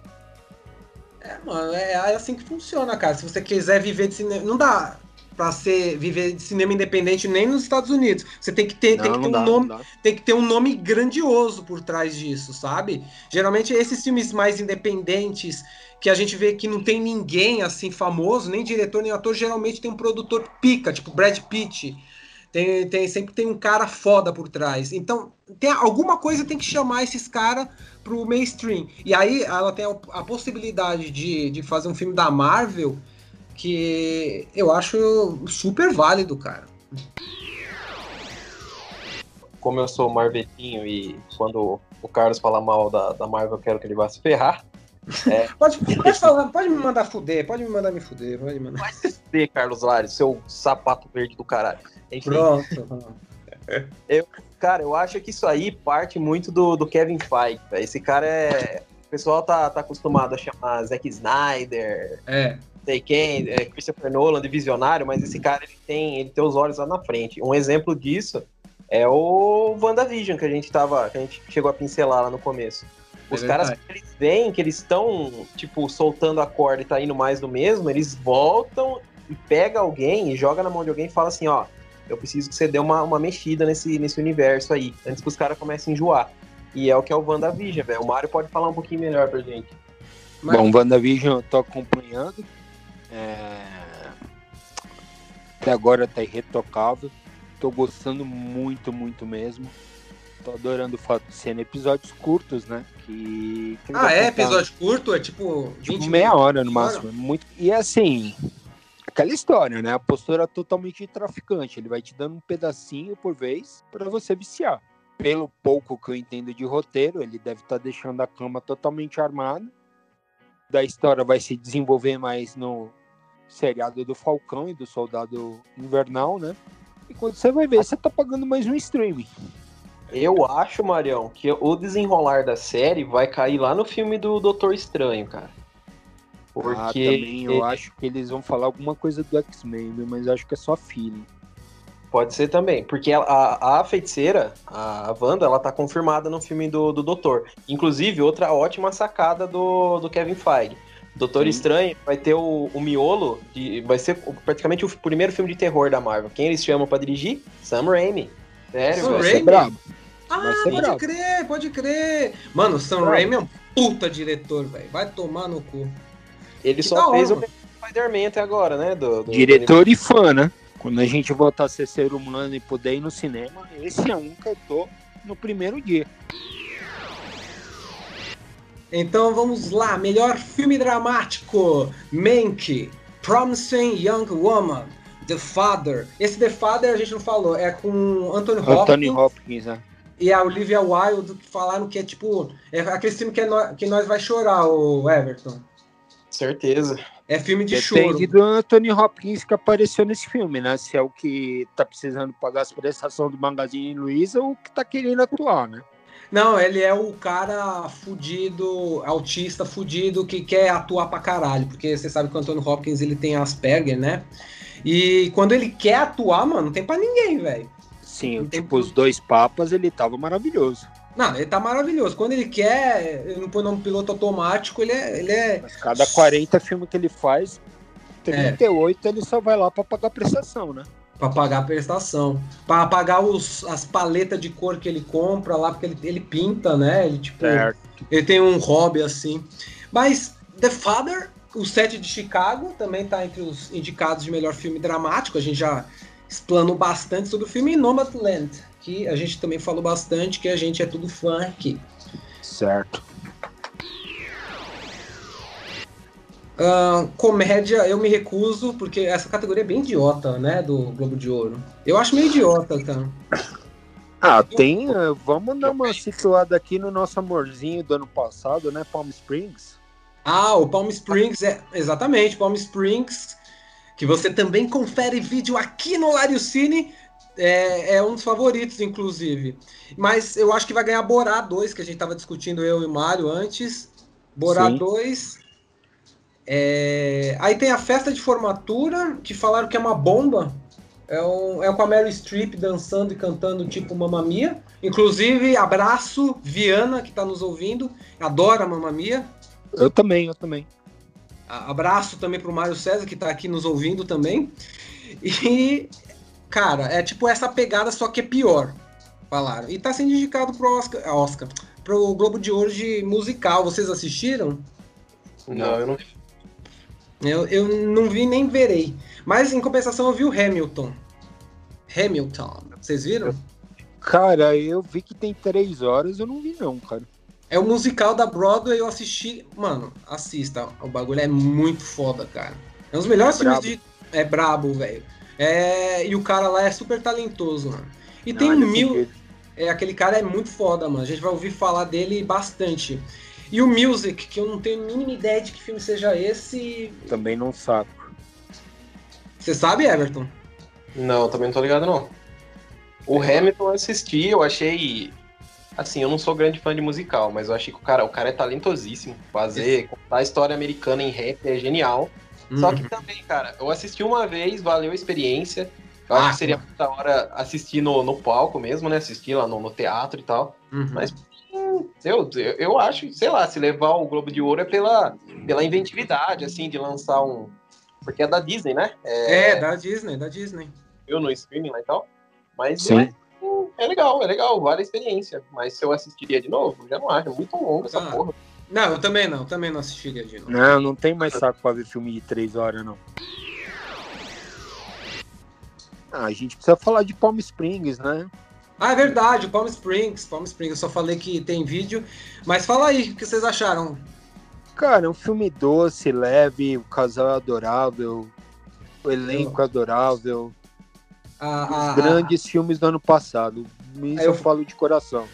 É, mano, é, é assim que funciona, cara. Se você quiser viver de cinema. Não dá para ser viver de cinema independente nem nos Estados Unidos. Você tem que ter, não, tem que ter um dá, nome, tem que ter um nome grandioso por trás disso, sabe? Geralmente esses filmes mais independentes que a gente vê que não tem ninguém assim famoso, nem diretor nem ator, geralmente tem um produtor pica, tipo Brad Pitt. Tem, tem sempre tem um cara foda por trás. Então, tem alguma coisa tem que chamar esses caras pro mainstream. E aí ela tem a, a possibilidade de, de fazer um filme da Marvel que eu acho super válido, cara. Como eu sou marvetinho e quando o Carlos fala mal da, da Marvel, eu quero que ele vá se ferrar. É... pode, pode, falar, pode me mandar fuder, pode me mandar me fuder, pode mandar. Vai se fuder, Carlos Lares, seu sapato verde do caralho. Enfim, Pronto. Eu, cara, eu acho que isso aí parte muito do, do Kevin Feige. Esse cara é. O pessoal tá, tá acostumado a chamar Zack Snyder. É sei quem, é Christopher Nolan de visionário, mas esse cara ele tem, ele tem os olhos lá na frente. Um exemplo disso é o WandaVision que a gente tava, que a gente chegou a pincelar lá no começo. Os é caras, eles veem que eles estão, tipo, soltando a corda e tá indo mais do mesmo, eles voltam e pega alguém e joga na mão de alguém e fala assim, ó, eu preciso que você dê uma, uma mexida nesse, nesse universo aí, antes que os caras comecem a enjoar. E é o que é o WandaVision, velho. O Mário pode falar um pouquinho melhor pra gente. Mas... Bom, WandaVision eu tô acompanhando. É... Até agora tá irretocável. Tô gostando muito, muito mesmo. Tô adorando o fato de serem episódios curtos, né? Que, que ah, é? Episódio curto? É tipo. tipo meia hora no máximo. Hora. Muito... E assim, aquela história, né? A postura totalmente de traficante. Ele vai te dando um pedacinho por vez para você viciar. Pelo pouco que eu entendo de roteiro, ele deve estar tá deixando a cama totalmente armada. Da história vai se desenvolver mais no, seriado do Falcão e do Soldado Invernal, né? E quando você vai ver, você tá pagando mais um streaming. Eu acho, Marião, que o desenrolar da série vai cair lá no filme do Doutor Estranho, cara. Porque ah, também eu acho que eles vão falar alguma coisa do X-Men, mas acho que é só filho. Pode ser também, porque a, a, a, feiticeira, a Wanda, ela tá confirmada no filme do, do Doutor. Inclusive, outra ótima sacada do, do Kevin Feige. Doutor Sim. Estranho vai ter o, o miolo, de, vai ser praticamente o primeiro filme de terror da Marvel. Quem eles chamam pra dirigir? Sam Raimi. Sério, Sam Raimi? Bravo. Ah, pode bravo. crer, pode crer. Mano, o Sam bravo. Raimi é um puta diretor, velho. Vai tomar no cu. Ele que só fez hora, o Spider-Man até agora, né? Do, do diretor do... e fã, né? Quando a gente voltar a ser ser humano e poder ir no cinema, esse é um que eu tô no primeiro dia. Então vamos lá, melhor filme dramático: Mank, Promising Young Woman, The Father. Esse The Father a gente não falou, é com Anthony Hopkins. Anthony Hopkins, é. E a Olivia Wilde que falaram que é tipo. É aquele filme que, é no, que nós vai chorar, o Everton. Certeza. É filme de Depende choro. do Anthony Hopkins que apareceu nesse filme, né? Se é o que tá precisando pagar as prestações do Magazine Luiza ou o que tá querendo atuar, né? Não, ele é o cara fudido, autista fudido que quer atuar pra caralho, porque você sabe que o Antônio Hopkins ele tem Asperger, né? E quando ele quer atuar, mano, não tem pra ninguém, velho. Sim, não tipo, os dois papas, ele tava maravilhoso. Não, ele tá maravilhoso. Quando ele quer, ele não põe nome piloto automático, ele é. Ele é... Mas cada 40 filmes que ele faz, 38 é. ele só vai lá pra pagar prestação, né? Para pagar a prestação, para pagar os, as paletas de cor que ele compra lá, porque ele, ele pinta, né? Ele, tipo, certo. ele tem um hobby assim. Mas The Father, o set de Chicago, também está entre os indicados de melhor filme dramático. A gente já explanou bastante sobre o filme. E Nomadland, que a gente também falou bastante, que a gente é tudo fã aqui. Certo. Uh, comédia, eu me recuso, porque essa categoria é bem idiota, né? Do Globo de Ouro. Eu acho meio idiota, cara. Ah, tem. eh, Vamos dar uma situada aqui no nosso amorzinho do ano passado, né? Palm Springs. Ah, o Palm Springs é exatamente Palm Springs, que você também confere vídeo aqui no Lário Cine. É, é um dos favoritos, inclusive. Mas eu acho que vai ganhar Borá 2, que a gente tava discutindo eu e o Mário antes. Borá Sim. 2. É, Aí tem a festa de formatura, que falaram que é uma bomba. É, um- é com a Mary Streep dançando e cantando tipo Mamma Mia. Inclusive, abraço Viana, que tá nos ouvindo. Adora Mamma Mia. Eu também, eu também. Abraço também pro Mário César, que tá aqui nos ouvindo também. E, cara, é tipo essa pegada, só que é pior. Falaram. E tá sendo indicado pro Oscar, Oscar pro Globo de Ouro de musical. Vocês assistiram? Não, eu não Eu, eu não vi nem verei. Mas em compensação eu vi o Hamilton. Hamilton. Vocês viram? Cara, eu vi que tem três horas, eu não vi não, cara. É o musical da Broadway, eu assisti. Mano, assista. O bagulho é muito foda, cara. É um dos melhores É filmes brabo. de. É brabo, velho. É... E o cara lá é super talentoso, mano. E Não, tem ele mil. É, aquele cara é muito foda, mano. A gente vai ouvir falar dele bastante. E o Music, que eu não tenho a mínima ideia de que filme seja esse. Também não saco. Você sabe, Everton? Não, também não tô ligado, não. O Hamilton eu assisti, eu achei. Assim, eu não sou grande fã de musical, mas eu achei que o cara, o cara é talentosíssimo. Fazer, contar a história americana em rap é genial. Só Uhum. que também, cara, eu assisti uma vez, valeu a experiência. Eu acho Ah, que seria muita hora assistir no, no palco mesmo, né? Assistir lá no, no teatro e tal. Uhum. Mas eu, eu, acho, sei lá, se levar o Globo de Ouro é pela, pela inventividade, assim, de lançar um. Porque é da Disney, né? É, da Disney, da Disney. eu no streaming lá e tal. Mas Sim. é, é legal, é legal, vale a experiência. Mas se eu assistiria de novo, já não acho. É muito longo essa Ah. porra. Não, eu também não, também não assistiria de novo. Não, não tem mais saco pra ver filme de três horas, não. Ah, a gente precisa falar de Palm Springs, né? Ah, é verdade, o Palm Springs, Palm Springs, eu só falei que tem vídeo. Mas fala aí, o que vocês acharam? Cara, é um filme doce, leve, o casal é adorável, o elenco é adorável. A, Os a, a, grandes filmes do ano passado. Isso Eu- eu falo de coração.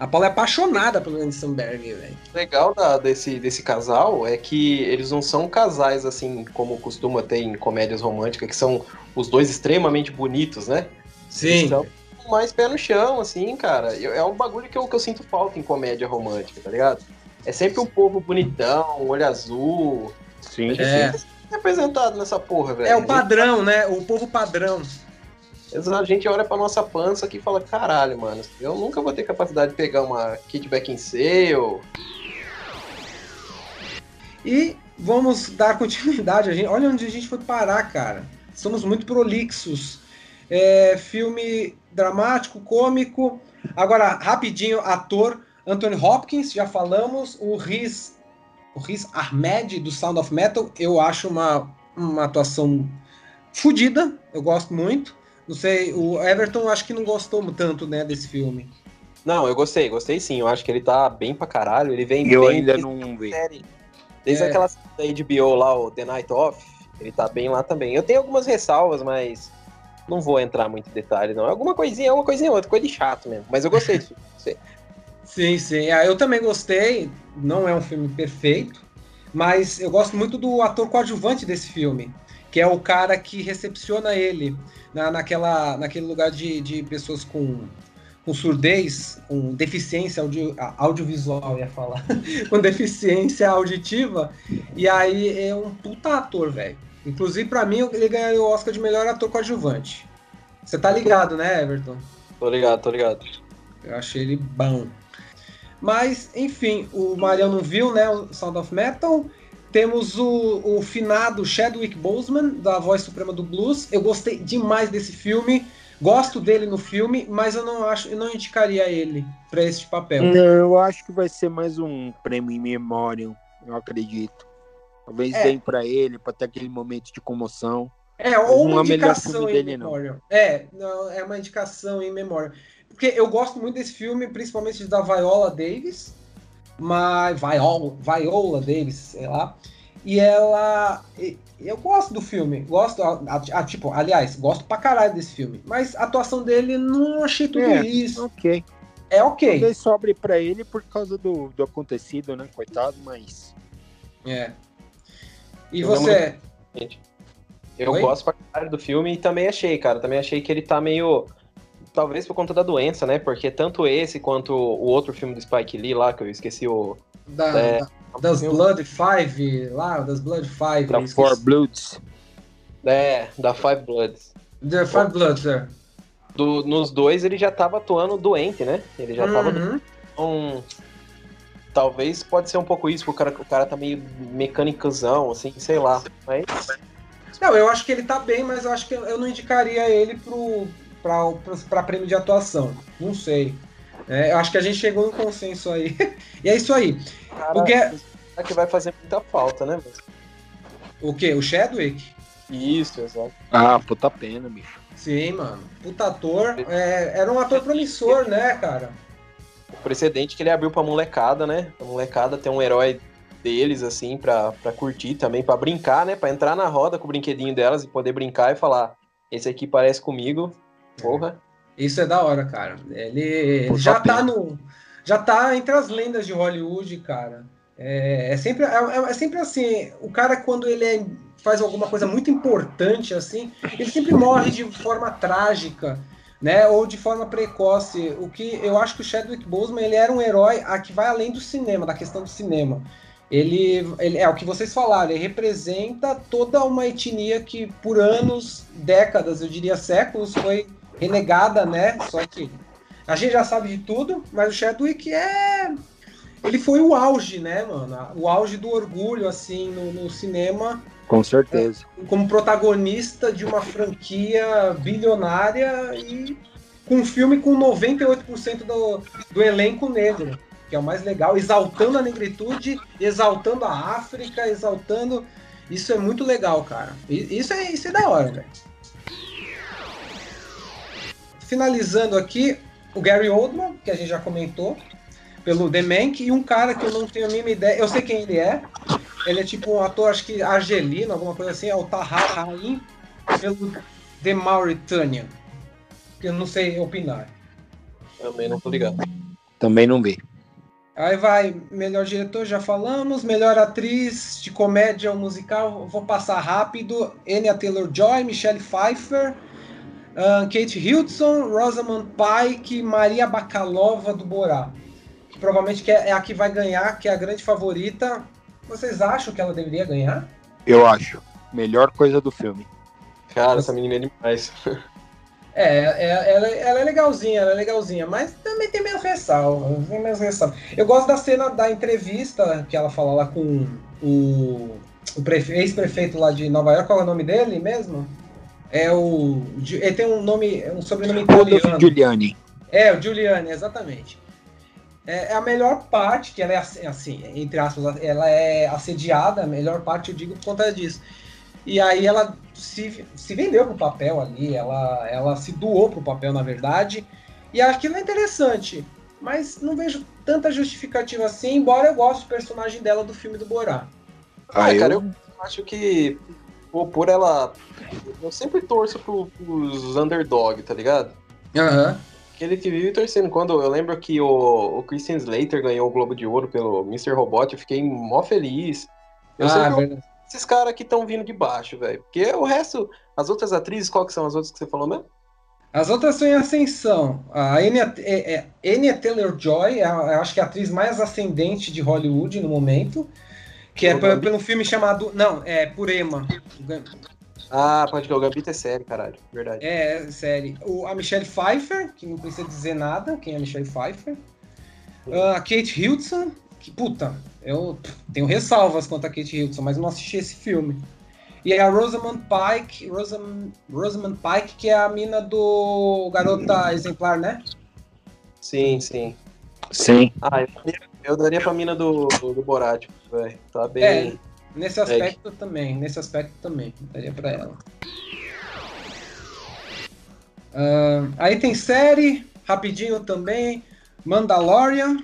a Paula é apaixonada pelo Andy Samberg, velho. O legal da- desse, desse casal é que eles não são casais, assim, como costuma ter em comédias românticas, que são os dois extremamente bonitos, né? Eles são mais pé no chão, assim, cara. Eu- É um bagulho que eu, que eu sinto falta em comédia romântica, tá ligado? É sempre o povo bonitão, olho azul. Sim. Gente É. sempre é representado nessa porra, velho. É o gente- padrão, né? O povo padrão. A gente olha pra nossa pança aqui e fala, caralho, mano, eu nunca vou ter capacidade de pegar uma Kit Beckinsale. E vamos dar continuidade. A gente, olha onde a gente foi parar, cara. Somos muito prolixos. É, filme dramático, cômico. Agora, rapidinho, ator Anthony Hopkins, já falamos. O Riz, o Riz Ahmed, do Sound of Metal, eu acho uma, uma atuação fodida. Eu gosto muito. Não sei, o Everton acho que não gostou tanto né, desse filme. Não, eu gostei, gostei sim. Eu acho que ele tá bem pra caralho. Ele vem Eu bem ainda desde não vi. série. Desde É. aquela série da HBO lá, o The Night Off. Ele tá bem lá também. Eu tenho algumas ressalvas, mas não vou entrar muito em detalhe, não. Alguma coisinha, uma coisinha outra, coisa de chato mesmo. Mas eu gostei disso. Sim, sim. Ah, eu também gostei. Não é um filme perfeito, mas eu gosto muito do ator coadjuvante desse filme, que é o cara que recepciona ele na, naquela, naquele lugar de, de pessoas com, com surdez, com deficiência audio, audiovisual, ia falar, com deficiência auditiva. E aí é um puta ator, velho. Inclusive, pra mim, ele ganhou o Oscar de melhor ator coadjuvante. Você tá ligado, né, Everton? Tô ligado, tô ligado. Eu achei ele bom. Mas, enfim, o Marião não viu, né? O Sound of Metal. Temos o, o finado Chadwick Boseman, da Voz Suprema do Blues. Eu gostei demais desse filme. Gosto dele no filme, mas eu não acho, eu não indicaria ele para esse papel. Não, eu acho que vai ser mais um prêmio em memória, eu acredito. Talvez É. deem pra ele, pra ter aquele momento de comoção. É, ou uma é o melhor indicação em memória. É, não, é uma indicação em memória. Porque eu gosto muito desse filme, principalmente da Viola Davis. Mas. Viola, Viola Davis, sei lá. E ela. Eu gosto do filme. Gosto. A, a, a, tipo, aliás, gosto pra caralho desse filme. Mas a atuação dele não achei tudo É, isso. Ok. É ok. Talvez sobre pra ele por causa do, do acontecido, né? Coitado, mas. É. E você? Eu Oi? gosto pra caralho do filme e também achei, cara. Também achei que ele tá meio. Talvez por conta da doença, né? Porque tanto esse quanto o outro filme do Spike Lee lá, que eu esqueci o. Da, É. da- das Blood Five, lá, das Blood Five. Da. Four Bloods. É, da Five Bloods. The Five Bloods, é. Do- nos dois ele já tava atuando doente, né? Ele já tava Uhum. um. Talvez pode ser um pouco isso, porque o cara, o cara tá meio mecânicozão, assim, sei lá. Mas Não, eu acho que ele tá bem, mas eu acho que eu não indicaria ele pro, pra, pro- pra prêmio de atuação. Não sei. É, eu acho que a gente chegou em consenso aí. e é isso aí. cara, O que é- que vai fazer muita falta, né? O quê? O Chadwick? Isso, exato. Ah, puta pena, bicho. Sim, mano. Puta ator. É, era um ator promissor, né, cara? O precedente que ele abriu pra molecada, né? A molecada ter um herói deles, assim, pra, pra curtir também, pra brincar, né? Pra entrar na roda com o brinquedinho delas e poder brincar e falar: esse aqui parece comigo. Porra. Isso é da hora, cara. Ele, já tá no. Já tá entre as lendas de Hollywood, cara. É, é sempre, é, é sempre assim, o cara quando ele é- faz alguma coisa muito importante, assim, ele sempre morre de forma trágica, né? Ou de forma precoce. O que eu acho que o Chadwick Boseman ele era um herói a que vai além do cinema, da questão do cinema. Ele, ele é o que vocês falaram, ele representa toda uma etnia que por anos, décadas, eu diria séculos, foi renegada, né? Só que a gente já sabe de tudo, mas o Chadwick é. Ele foi o auge, né, mano? O auge do orgulho, assim, no, no cinema, Com certeza. como protagonista de uma franquia bilionária e com um filme com 98% do, do elenco negro, que é o mais legal, exaltando a negritude, exaltando a África, exaltando. Isso é muito legal, cara. Isso é, isso é da hora, velho. Finalizando aqui, o Gary Oldman, que a gente já comentou, pelo The Mank, e um cara que eu não tenho a mínima ideia, eu sei quem ele é, ele é tipo um ator, acho que argelino, alguma coisa assim, é o Tahar Rahim, pelo The Mauritanian, que eu não sei opinar. Também não tô ligado. Também não vi. Aí vai, melhor diretor, já falamos, melhor atriz de comédia ou musical, vou passar rápido, Anya Taylor-Joy, Michelle Pfeiffer, ahn, Kate Hudson, Rosamund Pike, Maria Bakalova do Borá. Que provavelmente que é é a que vai ganhar, que é a grande favorita. Vocês acham que ela deveria ganhar? Eu acho. Melhor coisa do filme. Cara, essa menina é demais. É, é- ela, ela é legalzinha, ela é legalzinha, mas também tem meio ressalva, tem meio ressalva. Eu gosto da cena da entrevista que ela fala lá com o, o prefe- ex-prefeito lá de Nova York, qual é o nome dele mesmo? É o. Ele tem um nome, um sobrenome italiano. Giuliani. É, o Giuliani, exatamente. É, é a melhor parte, que ela é assim, assim, entre aspas, ela é assediada, a melhor parte eu digo por conta disso. E aí ela se, se vendeu pro papel ali, ela, ela se doou pro papel, na verdade. E aquilo é interessante, mas não vejo tanta justificativa assim, embora eu goste do personagem dela do filme do Borá. Ah, Ah, cara, eu... eu acho que pô, por ela. Eu sempre torço pro, pros underdog, tá ligado? Aham. Aquele que vive torcendo. Quando eu lembro que o, o Christian Slater ganhou o Globo de Ouro pelo Mr. Robot, eu fiquei mó feliz. Eu Ah, sempre verdade. esses caras que estão vindo de baixo, velho. Porque o resto, as outras atrizes, qual que são as outras que você falou mesmo? As outras são em ascensão. A Anya, é, é, Anya Taylor-Joy, é acho que é a atriz mais ascendente de Hollywood no momento, que é pelo filme chamado... Não, é Purema. Ah, pode que o Gambito é sério, caralho. Verdade. É, é série. O, a Michelle Pfeiffer, que não precisa dizer nada, quem é a Michelle Pfeiffer. Ah, A Kate Hudson, que, puta, eu tenho ressalvas quanto a Kate Hudson, mas não assisti esse filme. E a Rosamund Pike, Rosam, Rosamund Pike, que é a mina do Garota Exemplar, né? Sim, sim. Sim. Ah, eu daria, eu daria pra mina do, do, do Borat, velho. Tá bem. É. Nesse aspecto também, nesse aspecto também, daria pra ela. Ah, aí tem série, rapidinho também, Mandalorian,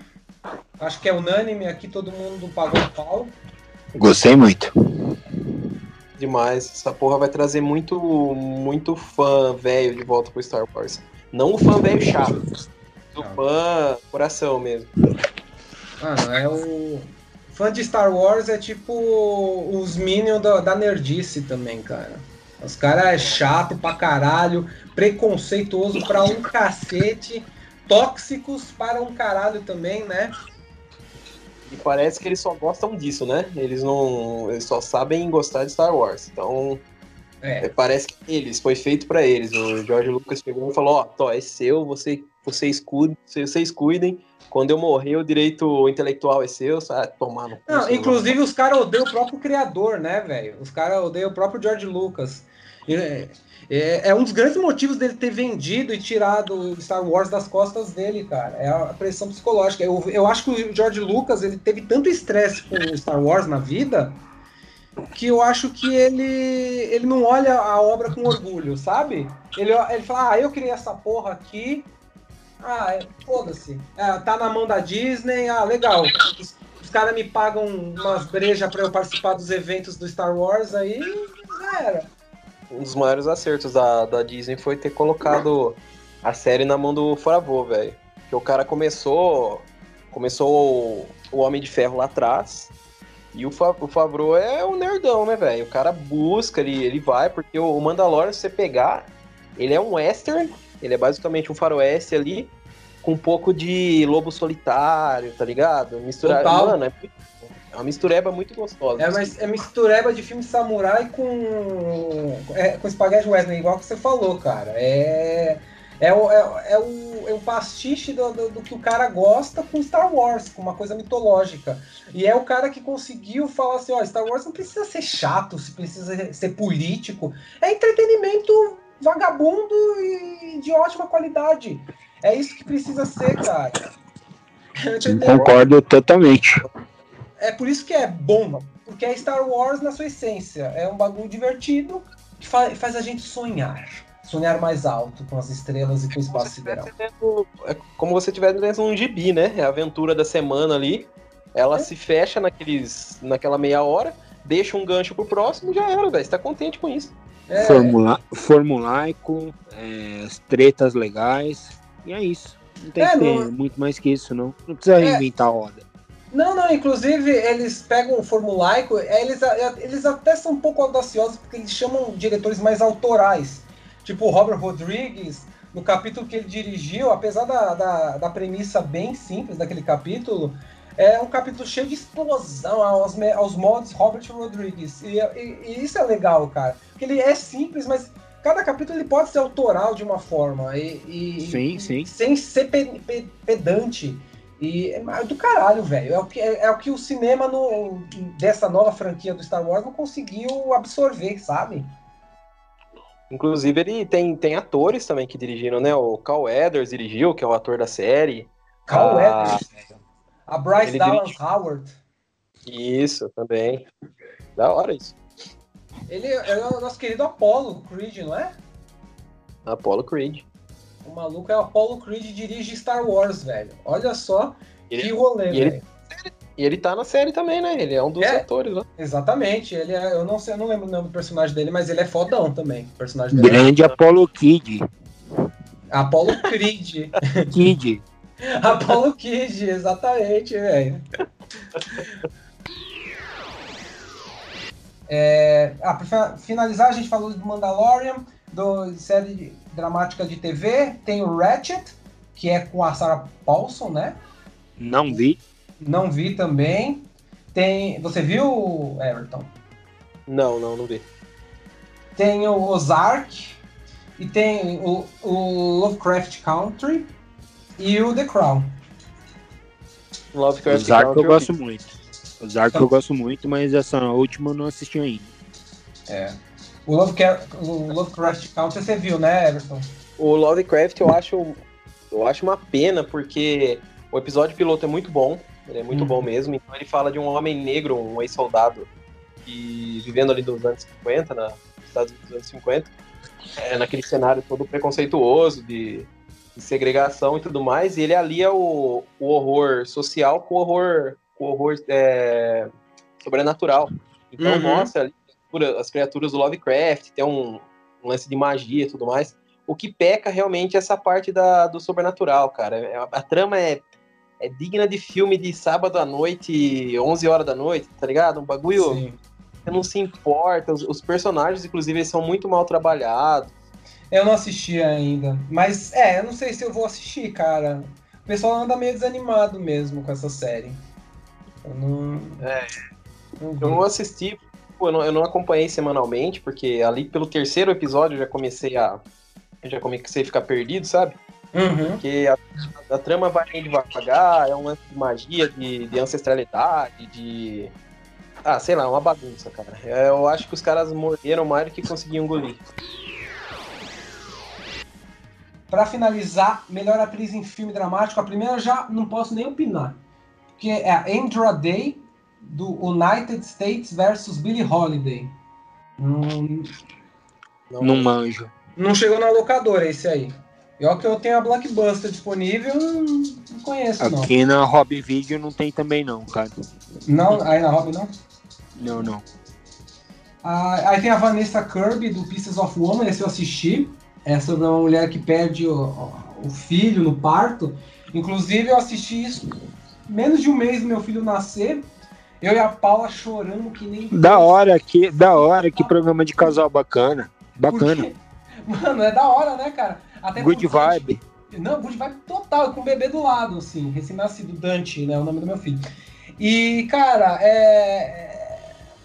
acho que é unânime aqui, todo mundo pagou o pau. Gostei muito. Demais. Essa porra vai trazer muito, muito fã velho de volta pro Star Wars. Não o fã velho chato. O fã coração mesmo. Mano, é o. Fã de Star Wars é tipo os Minions da, da Nerdice também, cara. Os caras é chato pra caralho, preconceituoso pra um cacete, tóxicos para um caralho também, né? E parece que eles só gostam disso, né? Eles não. Eles só sabem gostar de Star Wars. Então. É. é, Parece que eles, foi feito pra eles. O George Lucas pegou e falou: Ó, Tó, é seu, você, vocês, cuidem, vocês cuidem. Quando eu morrer, o direito intelectual é seu, sabe? Tomar no cu, Não, inclusive os caras odeiam o próprio criador, né, velho? Os caras odeiam o próprio George Lucas. É, é, é um dos grandes motivos dele ter vendido e tirado o Star Wars das costas dele, cara. É a pressão psicológica. Eu, eu acho que o George Lucas ele teve tanto estresse com o Star Wars na vida que eu acho que ele, ele não olha a obra com orgulho, sabe? Ele, ele fala, ah, eu criei essa porra aqui. Ah, é- foda-se. É, tá na mão da Disney, ah, legal. Os, os caras me pagam umas brejas pra eu participar dos eventos do Star Wars, aí já era. Um dos maiores acertos da, da Disney foi ter colocado a série na mão do Favreau, velho. Que o cara começou. Começou o, o Homem de Ferro lá atrás. E o, Fa, o Favreau é um nerdão, né, velho? O cara busca, ele, ele vai, porque o, Mandalorian, se você pegar, ele é um western, ele é basicamente um faroeste ali, com um pouco de lobo solitário, tá ligado? Mistura, Total. mano, é, é uma mistureba muito gostosa. É, mas é mistureba de filme samurai com, é, com espaguete western, igual que você falou, cara. É, é, o, é, é o, é o pastiche do, do, do que o cara gosta com Star Wars, com uma coisa mitológica. E é o cara que conseguiu falar assim, ó, Star Wars não precisa ser chato, se precisa ser político. É entretenimento vagabundo e de ótima qualidade. É isso que precisa ser, cara. Concordo totalmente. É por isso que é bom, porque é Star Wars na sua essência. É um bagulho divertido que fa- faz a gente sonhar. Sonhar mais alto com as estrelas e com o espaço sideral. é como você estiver lendo um gibi, né? É a aventura da semana ali. Ela É. se fecha naqueles, naquela meia hora, deixa um gancho pro próximo e já era, velho. Você tá contente com isso. É, Formula, formulaico, é, as tretas legais. E é isso. Não tem É, que ter não- muito mais que isso, não. Não precisa É. reinventar a roda. Não, não, inclusive eles pegam o formulaico, é, eles, eles até são um pouco audaciosos porque eles chamam diretores mais autorais. Tipo o Robert Rodrigues, no capítulo que ele dirigiu, apesar da, da, da premissa bem simples daquele capítulo, é um capítulo cheio de explosão aos, aos mods Robert Rodrigues. E, e- e isso é legal, cara. Porque ele é simples, mas cada capítulo ele pode ser autoral de uma forma. E, e- Sim, e- sim. Sem ser pe- pe- pedante. E é do caralho, velho. É o que, é, é o que o cinema no, dessa nova franquia do Star Wars não conseguiu absorver, sabe? Inclusive, ele tem, tem atores também que dirigiram, né? O Cal Weathers dirigiu, que é o ator da série. Cal Ah, Weathers, velho. A Bryce ele Dallas dirige- Howard. Isso, também. Da hora isso. Ele é o nosso querido Apollo Creed, não é? Apollo Creed. O maluco é o Apollo Creed e dirige Star Wars, velho. Olha só Ele- que rolê, e ele- velho. E ele tá na série também, né? Ele é um dos É. atores lá. Exatamente. Ele é, eu não sei, eu não lembro o nome do personagem dele, mas ele é fodão também. O personagem dele Grande Apollo Kid. é Apollo Creed. Kid. Apollo Kid, exatamente, velho. É, ah, pra fi- finalizar, a gente falou do Mandalorian, do série de- dramática de TV. Tem o Ratchet, que é com a Sarah Paulson, né? Não vi. Não vi também. Tem. Você viu, Everton? Não, não, não vi. Tem o Ozark. E tem o, o Lovecraft Country. E o The Crown. Lovecraft Os Zark Country eu eu gosto muito. Os Zark eu gosto muito, mas essa última eu não assisti ainda. É. O Lovecraft, o Lovecraft Country você viu, né, Everton? O Lovecraft eu acho, eu acho uma pena, porque o episódio piloto é muito bom, ele é muito Uhum. bom mesmo. Então ele fala de um homem negro, um ex-soldado, e vivendo ali nos anos 50, na, nos Estados Unidos dos anos 50, é, naquele cenário todo preconceituoso de segregação e tudo mais, e ele alia o, o horror social com o horror, com o horror é, sobrenatural. Então Uhum. as criaturas do Lovecraft, tem um, um lance de magia e tudo mais. O que peca realmente é essa parte da, do sobrenatural, cara. É- A, a trama é, é digna de filme de sábado à noite, 11 horas da noite, tá ligado? Um bagulho Sim. você não se importa. Os, os personagens, inclusive, eles são muito mal trabalhados. Eu não assisti ainda. Mas, é, eu não sei se eu vou assistir, cara. O pessoal anda meio desanimado mesmo com essa série. Eu não. É. não. Eu não assisti, eu não, eu não acompanhei semanalmente, porque ali pelo terceiro episódio eu já comecei a. Eu já comecei a ficar perdido, sabe? Uhum. Porque a, a trama vai devagar, é um lance de magia, de, de ancestralidade, de. Ah, sei lá, uma bagunça, cara. É, Eu acho que os caras morderam mais do que conseguiam engolir. Pra finalizar, melhor atriz em filme dramático, a primeira eu já não posso nem opinar. Porque é a Andra Day, do United States versus Billie Holiday. Hum, Não manjo. não chegou na locadora esse aí. E ó que eu tenho a Blockbuster disponível, não não conheço não. Aqui na Hobby Video não tem também não, cara. Não, aí na Hobby não? Não, não. Ah, aí tem a Vanessa Kirby, do Pieces of Woman, esse eu assisti. É sobre uma mulher que perde o, o filho no parto. Inclusive, eu assisti isso menos de um mês do meu filho nascer. Eu e a Paula chorando que nem. Da hora que, da hora que programa de casal bacana. Bacana. Mano, é da hora, né, cara? Até Good vibe. Não, good vibe total, com o bebê do lado, assim, recém-nascido, Dante, né, o nome do meu filho. E, cara, é... é-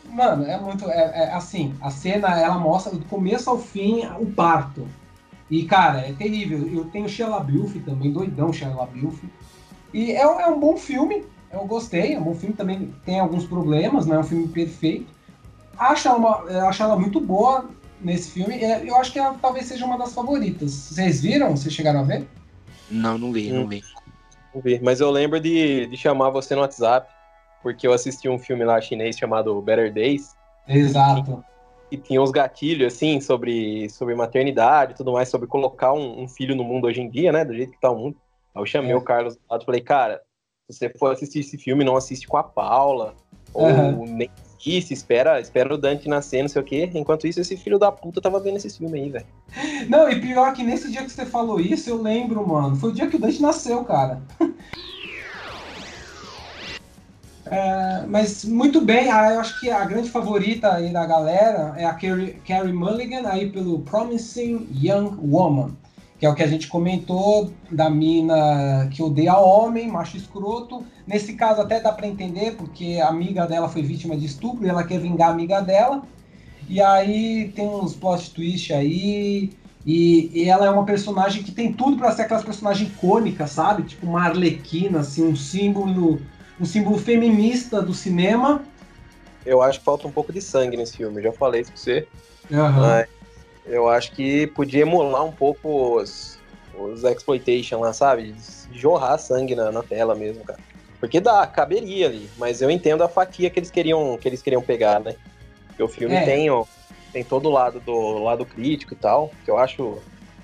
Mano, é muito, é, é, assim, a cena, ela mostra do começo ao fim o parto. E, cara, é terrível. Eu tenho Shia LaBeouf também, doidão Shia LaBeouf. E é, um- é um bom filme, eu gostei, é um bom filme, também tem alguns problemas, não é um filme perfeito. Acho ela, uma- eu acho ela muito boa nesse filme, é, eu acho que ela talvez seja uma das favoritas. Vocês viram? Vocês chegaram a ver? Não, não vi, não vi. Vamos ver. Mas eu lembro de, de chamar você no WhatsApp, porque eu assisti um filme lá chinês chamado Better Days, Exato. E tinha uns gatilhos, assim, sobre, sobre maternidade e tudo mais, sobre colocar um, um filho no mundo hoje em dia, né, do jeito que tá o mundo. Aí eu chamei É. o Carlos do lado e falei, cara, se você for assistir esse filme, não assiste com a Paula, ou Aham. nem assiste, espera, espera o Dante nascer, não sei o quê. Enquanto isso, esse filho da puta tava vendo esse filme aí, velho. Não, e pior que nesse dia que você falou isso, eu lembro, mano. Foi o dia que o Dante nasceu, cara. É, mas muito bem, ah, eu acho que a grande favorita aí da galera é a Carrie, Carrie Mulligan, aí pelo Promising Young Woman, que é o que a gente comentou da mina que odeia homem, macho escroto. Nesse caso até dá pra entender, porque a amiga dela foi vítima de estupro e ela quer vingar a amiga dela. E aí tem uns plot twist aí, e, e ela é uma personagem que tem tudo pra ser aquelas personagens icônicas, sabe? Tipo uma arlequina, assim, um símbolo, um símbolo feminista do cinema. Eu acho que falta um pouco de sangue nesse filme, já falei isso pra você. Mas eu acho que podia emular um pouco os, os exploitation lá, sabe? Jorrar sangue na, na tela mesmo, cara. Porque dá, caberia ali, mas eu entendo a fatia que eles queriam, que eles queriam pegar, né? Porque o filme É. tem, ó, tem todo o lado do lado crítico e tal, que eu acho,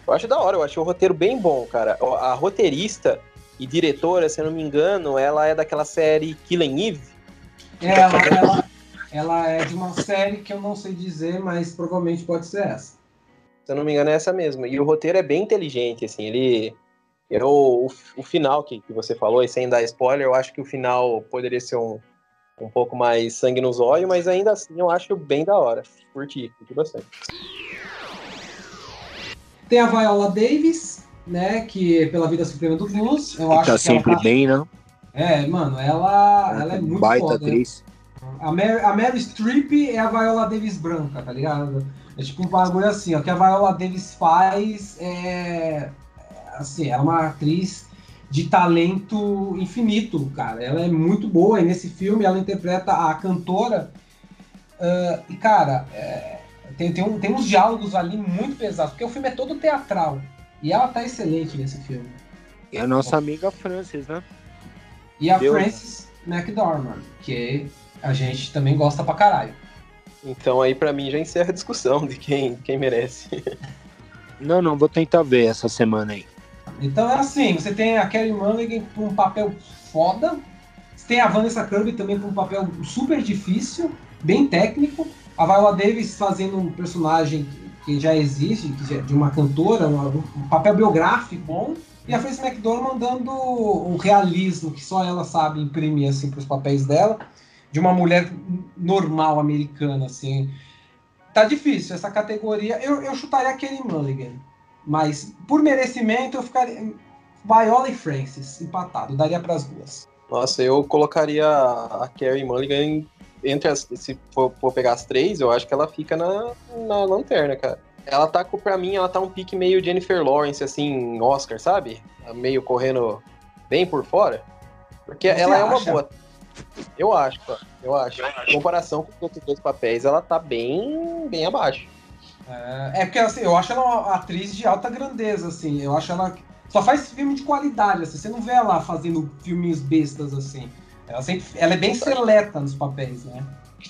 eu acho da hora, eu acho o roteiro bem bom, cara. A roteirista e diretora, se eu não me engano, ela é daquela série Killing Eve. Ela, ela, ela é de uma série que eu não sei dizer, mas provavelmente pode ser essa. Se eu não me engano, é essa mesmo. E o roteiro é bem inteligente, assim, ele. Eu, o, o final que, que você falou, e sem dar spoiler, eu acho que o final poderia ser um, um pouco mais sangue nos olhos, mas ainda assim eu acho bem da hora. Curti, curti bastante. Tem a Viola Davis, né? Que é pela vida suprema do blues. Eu E acho tá que sempre ela tá... bem, né? É, mano, ela, ela é muito Baita foda. atriz. A Mary, a Mary Streep é a Viola Davis branca, tá ligado? É tipo um bagulho assim, ó, que a Viola Davis faz é. Assim, ela é uma atriz de talento infinito, cara. Ela é muito boa e nesse filme ela interpreta a cantora. ah, e, cara, é, tem, tem, um- tem uns diálogos ali muito pesados, porque o filme é todo teatral. E ela tá excelente nesse filme. E a nossa amiga Frances, né? E a Deu. Frances McDormand, que a gente também gosta pra caralho. Então aí pra mim já encerra a discussão de quem, quem merece. Não, não, vou tentar ver essa semana aí. Então é assim, você tem a Carrie Mulligan com um papel foda, tem a Vanessa Kirby também com um papel super difícil, bem técnico. A Viola Davis fazendo um personagem que já existe, já, de uma cantora, um, um papel biográfico bom. E a Frances McDormand mandando o realismo que só ela sabe imprimir assim para os papéis dela, de uma mulher normal americana assim. Tá difícil essa categoria. Eu, eu chutaria Kelly Mulligan, mas por merecimento eu ficaria Viola e Francis empatado, daria para as duas. Nossa, eu colocaria a Carrie Mulligan entre as. Se for, for, pegar as três, eu acho que ela fica na, na lanterna, cara. Ela tá, pra mim, ela tá um pique meio Jennifer Lawrence, assim, Oscar, sabe? Meio correndo bem por fora. Porque Você ela acha? é uma boa. Eu acho, eu acho. Em comparação com os outros dois papéis, ela tá bem, bem abaixo. É, é porque assim, eu acho ela uma atriz de alta grandeza, assim. Eu acho ela. Só faz filme de qualidade, assim. Você não vê ela fazendo filminhos bestas, assim. Ela, sempre, ela é bem seleta nos papéis, né?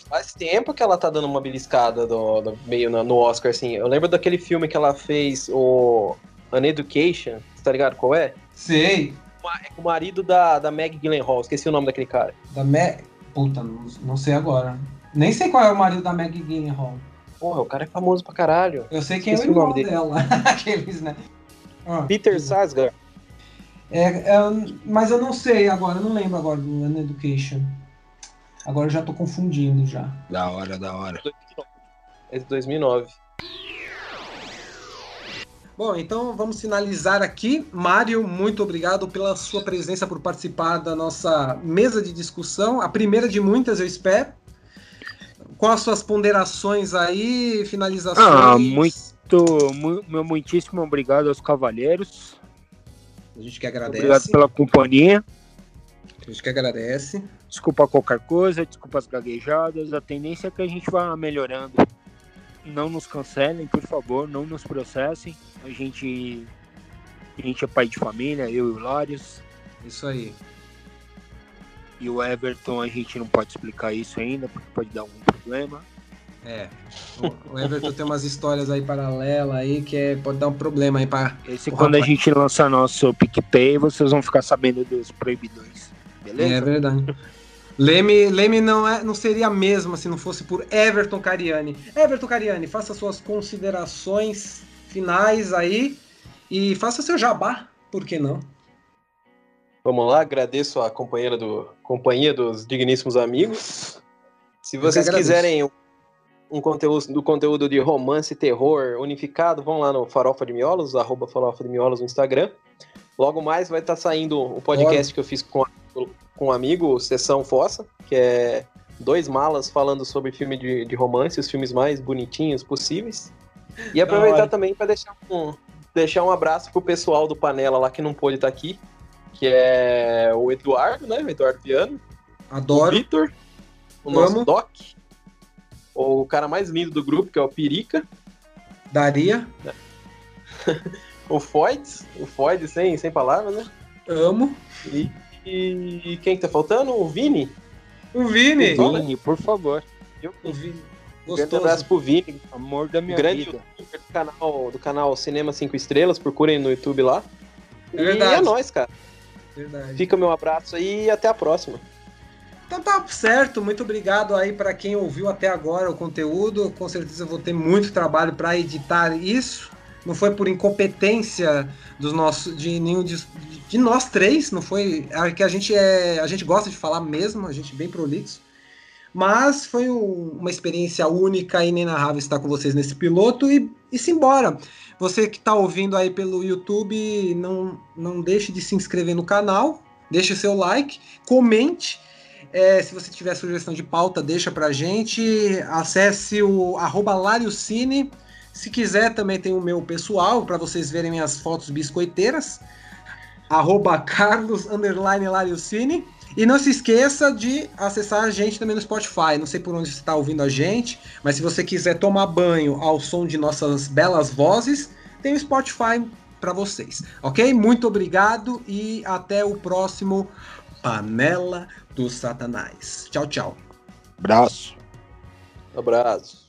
Faz tempo que ela tá dando uma beliscada do, do meio no, no, Oscar, assim. Eu lembro daquele filme que ela fez, o An Education, tá ligado qual é? Sei. É o marido da, da Meg Gyllenhaal, esqueci o nome daquele cara. Da Meg... Puta, não, não sei agora. Nem sei qual é o marido da Meg Gyllenhaal. Porra, o cara é famoso pra caralho. Eu sei quem esqueci é o irmão dela. Aqueles, né? Ah, Peter Sarsgaard. É, é, mas eu não sei agora, eu não lembro agora do An Education. Agora eu já tô confundindo já. Da hora, da hora. É de 2009. Bom, então vamos finalizar aqui. Mário, muito obrigado pela sua presença, por participar da nossa mesa de discussão. A primeira de muitas, eu espero. Com as suas ponderações aí, finalizações? Ah, muito, meu muitíssimo obrigado aos cavalheiros. A gente que agradece. Obrigado pela companhia. A gente que agradece. Desculpa qualquer coisa, desculpa as gaguejadas. A tendência é que a gente vá melhorando. Não nos cancelem, por favor, não nos processem. A gente, a gente é pai de família, eu e o Larios. Isso aí. E o Everton, a gente não pode explicar isso ainda, porque pode dar algum problema. É. O Everton tem umas histórias aí paralelas aí que é, pode dar um problema aí para. Esse quando rapaz. a gente lançar nosso PicPay, vocês vão ficar sabendo dos proibidões. Beleza? É verdade. Leme, Leme não, é, não seria a mesma se não fosse por Everton Cariani. Everton Cariani, faça suas considerações finais aí e faça seu jabá, por que não? Vamos lá, agradeço a companheira do, companhia dos digníssimos amigos. Se vocês quiserem um conteúdo do conteúdo de romance e terror unificado, vão lá no Farofa de Miolos, arroba Farofa de Miolos no Instagram. Logo mais vai estar tá saindo um podcast Olha. que eu fiz com, com um amigo, Sessão Fossa, que é dois malas falando sobre filme de, de romance, os filmes mais bonitinhos possíveis. E aproveitar Olha. também para deixar um, deixar um abraço pro pessoal do Panela lá que não pôde estar tá aqui, que é o Eduardo, né? O Eduardo Piano. Adoro. O Vitor, o nosso Doc o cara mais lindo do grupo, que é o Pirica. Daria. o Foids, o Foids sem, sem palavras, né? Amo. E, e, quem que tá faltando? O Vini. O Vini. O Vini, por favor. Eu, o Vini. Gostoso. Grande abraço pro Vini. Amor da minha grande vida. do canal, do canal Cinema 5 Estrelas, procurem no YouTube lá. É verdade. E é nóis, cara. Verdade. Fica meu abraço aí e até a próxima. Então tá certo, muito obrigado aí para quem ouviu até agora o conteúdo. Com certeza eu vou ter muito trabalho para editar isso. Não foi por incompetência dos nossos, de nenhum de, de nós três, não foi é que a gente é, a gente gosta de falar mesmo, a gente é bem prolixo. Mas foi um, uma experiência única e inenarrável estar com vocês nesse piloto e, e simbora. Você que está ouvindo aí pelo YouTube, não, não deixe de se inscrever no canal, deixe seu like, comente é, se você tiver sugestão de pauta, deixa pra gente. Acesse o arroba Lariocine. Se quiser, também tem o meu pessoal, para vocês verem minhas fotos biscoiteiras. Arroba Carlos Lariocine. E não se esqueça de acessar a gente também no Spotify. Não sei por onde você está ouvindo a gente, mas se você quiser tomar banho ao som de nossas belas vozes, tem o Spotify para vocês, ok? Muito obrigado e até o próximo Panela do Satanás. Tchau, tchau. Abraço. Abraço.